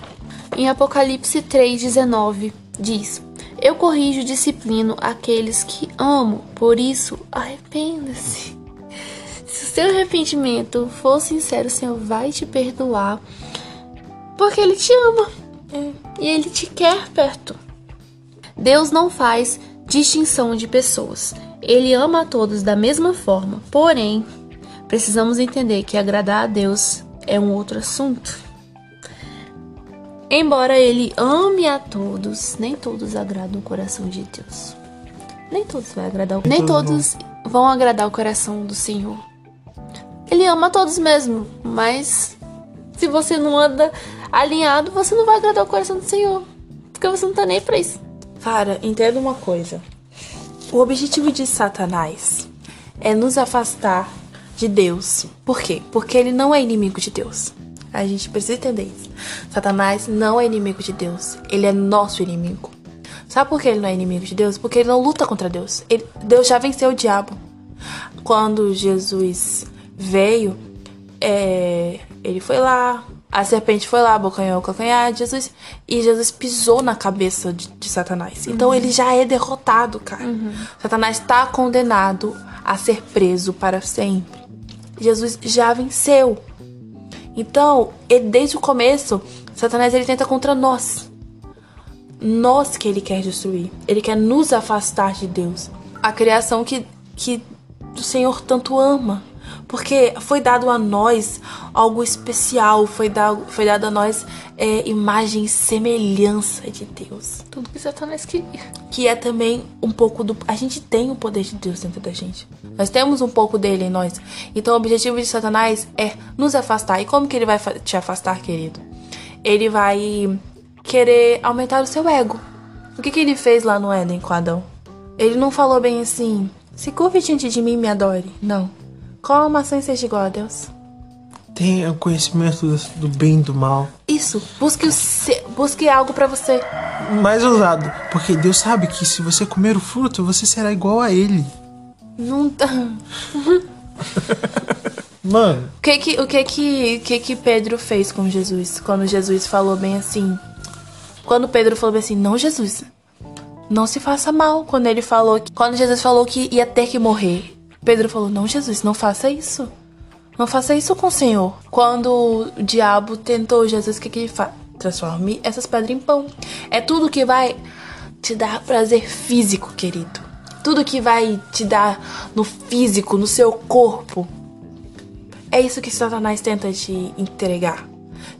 Speaker 2: Em Apocalipse 3,19 diz: Eu corrijo e disciplino aqueles que amo, por isso arrependa-se. Se o seu arrependimento for sincero, o Senhor vai te perdoar, porque Ele te ama é. e Ele te quer perto. Deus não faz distinção de pessoas. Ele ama a todos da mesma forma, porém, precisamos entender que agradar a Deus é um outro assunto. Embora ele ame a todos, nem todos agradam o coração de Deus. Nem todos vão agradar, nem todos vão agradar o coração do Senhor. Ele ama a todos mesmo, mas se você não anda alinhado, você não vai agradar o coração do Senhor, porque você não tá nem pra isso.
Speaker 3: Cara, entenda uma coisa. O objetivo de Satanás é nos afastar de Deus. Por quê? Porque ele não é inimigo de Deus. A gente precisa entender isso. Satanás não é inimigo de Deus. Ele é nosso inimigo. Sabe por que ele não é inimigo de Deus? Porque ele não luta contra Deus. Ele, Deus já venceu o diabo. Quando Jesus veio, é, ele foi lá, a serpente foi lá, abocanhou o calcanhar de Jesus e Jesus pisou na cabeça de, de Satanás. Então uhum. ele já é derrotado, cara. Uhum. Satanás está condenado a ser preso para sempre. Jesus já venceu. Então, ele, desde o começo, Satanás ele tenta contra nós. Nós que ele quer destruir. Ele quer nos afastar de Deus. A criação que, que o Senhor tanto ama. Porque foi dado a nós algo especial, foi dado, foi dado a nós é, imagem e semelhança de Deus.
Speaker 2: Tudo que Satanás queria.
Speaker 3: Que é também um pouco do. A gente tem o poder de Deus dentro da gente. Nós temos um pouco dele em nós. Então o objetivo de Satanás é nos afastar. E como que ele vai te afastar, querido? Ele vai querer aumentar o seu ego. O que, que ele fez lá no Éden com Adão? Ele não falou bem assim: se curve diante de mim e me adore. Não. Qual a maçã seja igual a Deus?
Speaker 1: Tenha o conhecimento do bem e do mal.
Speaker 3: Isso. Busque, o se... Busque algo para você.
Speaker 1: Mais ousado. Porque Deus sabe que se você comer o fruto, você será igual a ele.
Speaker 3: Não tá.
Speaker 1: Mano.
Speaker 3: O que que, o que que, que que Pedro fez com Jesus? Quando Jesus falou bem assim. Quando Pedro falou bem assim, não, Jesus, não se faça mal. Quando ele falou que, quando Jesus falou que ia ter que morrer, Pedro falou: Não, Jesus, não faça isso. Não faça isso com o Senhor. Quando o diabo tentou Jesus, o que, que ele faz? Transforme essas pedras em pão. É tudo que vai te dar prazer físico, querido. Tudo que vai te dar no físico, no seu corpo. É isso que Satanás tenta te entregar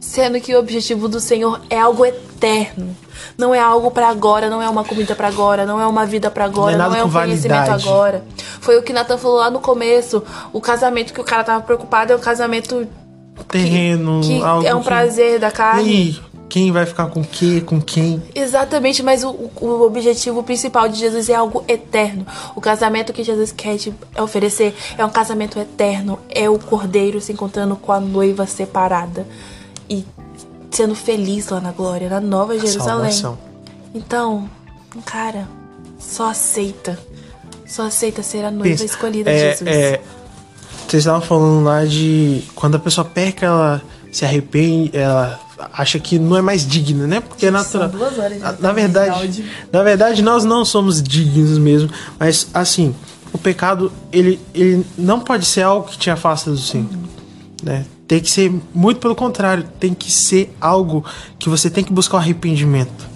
Speaker 3: sendo que o objetivo do Senhor é algo eterno. Não é algo para agora, não é uma comida para agora, não é uma vida para agora, não é, não é um conhecimento validade. agora. Foi o que Nathan falou lá no começo. O casamento que o cara tava preocupado é o casamento
Speaker 1: terreno,
Speaker 3: que, que é um que... prazer da carne.
Speaker 1: E quem vai ficar com o que, com quem.
Speaker 3: Exatamente, mas o, o, objetivo principal de Jesus é algo eterno. O casamento que Jesus quer te oferecer é um casamento eterno. É o cordeiro se encontrando com a noiva separada sendo feliz lá na glória, na Nova Jerusalém. Salvação. Então, cara, só aceita. Só aceita ser a noiva Pensa, escolhida é, de Jesus. É,
Speaker 1: vocês estavam falando lá de quando a pessoa peca, ela se arrepende, ela acha que não é mais digna, né? Porque é natural. Na, na verdade, na verdade nós não somos dignos mesmo, mas assim, o pecado ele, ele não pode ser algo que te afasta do Senhor. Né? Tem que ser muito pelo contrário, tem que ser algo que você tem que buscar o arrependimento.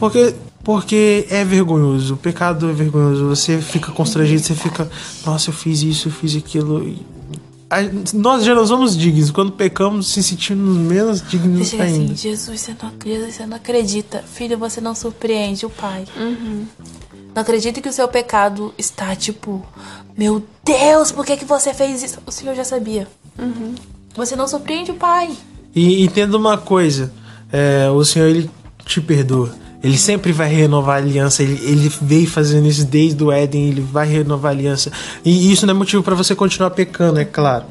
Speaker 1: Porque porque é vergonhoso, o pecado é vergonhoso, você fica constrangido, você fica, nossa, eu fiz isso, eu fiz aquilo. A- nós já não somos dignos, quando pecamos se sentimos menos dignos
Speaker 3: chega
Speaker 1: ainda.
Speaker 3: assim, Jesus você, não, Jesus, você não acredita. Filho, você não surpreende o pai. Não acredita que o seu pecado está tipo, meu Deus, por que, que você fez isso? O Senhor já sabia. Você não surpreende o pai.
Speaker 1: E entenda uma coisa, é, o Senhor ele te perdoa. Ele sempre vai renovar a aliança. Ele, ele veio fazendo isso desde o Éden. Ele vai renovar a aliança. E isso não é motivo para você continuar pecando, é claro.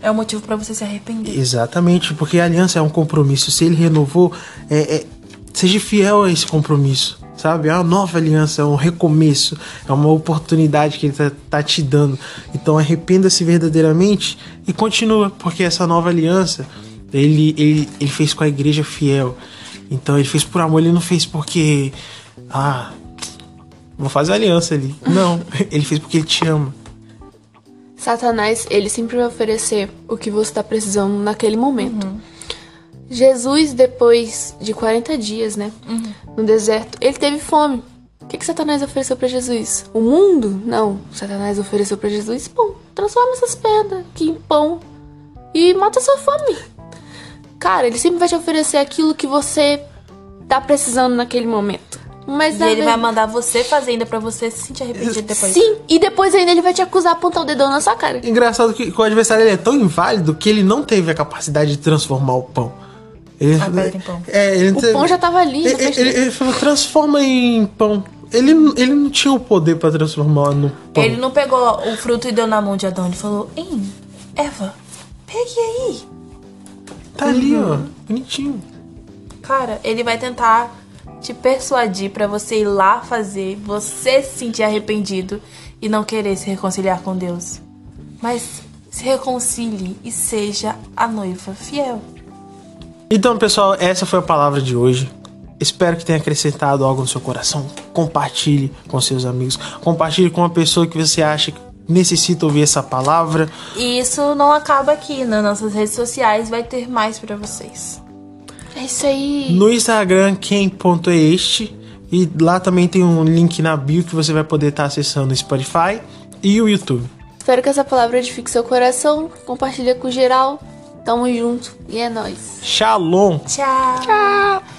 Speaker 3: É o motivo pra você se arrepender.
Speaker 1: Exatamente, porque a aliança é um compromisso. Se ele renovou, é, é- seja fiel a esse compromisso. Sabe? É uma nova aliança, é um recomeço, é uma oportunidade que ele tá, tá te dando. Então arrependa-se verdadeiramente e continua, porque essa nova aliança ele, ele, ele fez com a igreja fiel. Então ele fez por amor, ele não fez porque. Ah, vou fazer aliança ali. Não, ele fez porque ele te ama.
Speaker 2: Satanás, ele sempre vai oferecer o que você está precisando naquele momento. Jesus, depois de 40 dias, né, no deserto, ele teve fome. O que, que Satanás ofereceu pra Jesus? O mundo? Não. Satanás ofereceu pra Jesus pão. Transforma essas pedras aqui em pão e mata sua fome. Cara, ele sempre vai te oferecer aquilo que você tá precisando naquele momento. Mas
Speaker 3: E ele
Speaker 2: ver-
Speaker 3: vai mandar você fazer ainda pra você se sentir arrependido depois.
Speaker 2: Sim, e depois ainda ele vai te acusar, apontar o dedão na sua cara.
Speaker 1: Engraçado que, que o adversário ele é tão inválido que ele não teve a capacidade de transformar o pão. Ele,
Speaker 3: A pedra em pão.
Speaker 1: É, ele não
Speaker 2: O pão já tava ali,
Speaker 1: Ele, ele, ele falou, transforma em pão. Ele, ele não tinha o poder pra transformar no pão.
Speaker 3: Ele não pegou o fruto e deu na mão de Adão. Ele falou, Ei, Eva, pegue aí.
Speaker 1: Tá ali, ó. Bonitinho.
Speaker 3: Cara, ele vai tentar te persuadir pra você ir lá fazer, você se sentir arrependido e não querer se reconciliar com Deus. Mas se reconcilie e seja a noiva fiel.
Speaker 1: Então, pessoal, essa foi a palavra de hoje. Espero que tenha acrescentado algo no seu coração. Compartilhe com seus amigos. Compartilhe com uma pessoa que você acha que necessita ouvir essa palavra.
Speaker 3: E isso não acaba aqui. Nas nossas redes sociais vai ter mais pra vocês.
Speaker 2: É isso aí.
Speaker 1: No Instagram, quem.este. E lá também tem um link na bio que você vai poder estar acessando o Spotify e o YouTube.
Speaker 2: Espero que essa palavra edifique seu coração. Compartilha com geral. Tamo junto. E é nóis.
Speaker 1: Shalom!
Speaker 3: Tchau.
Speaker 2: Tchau.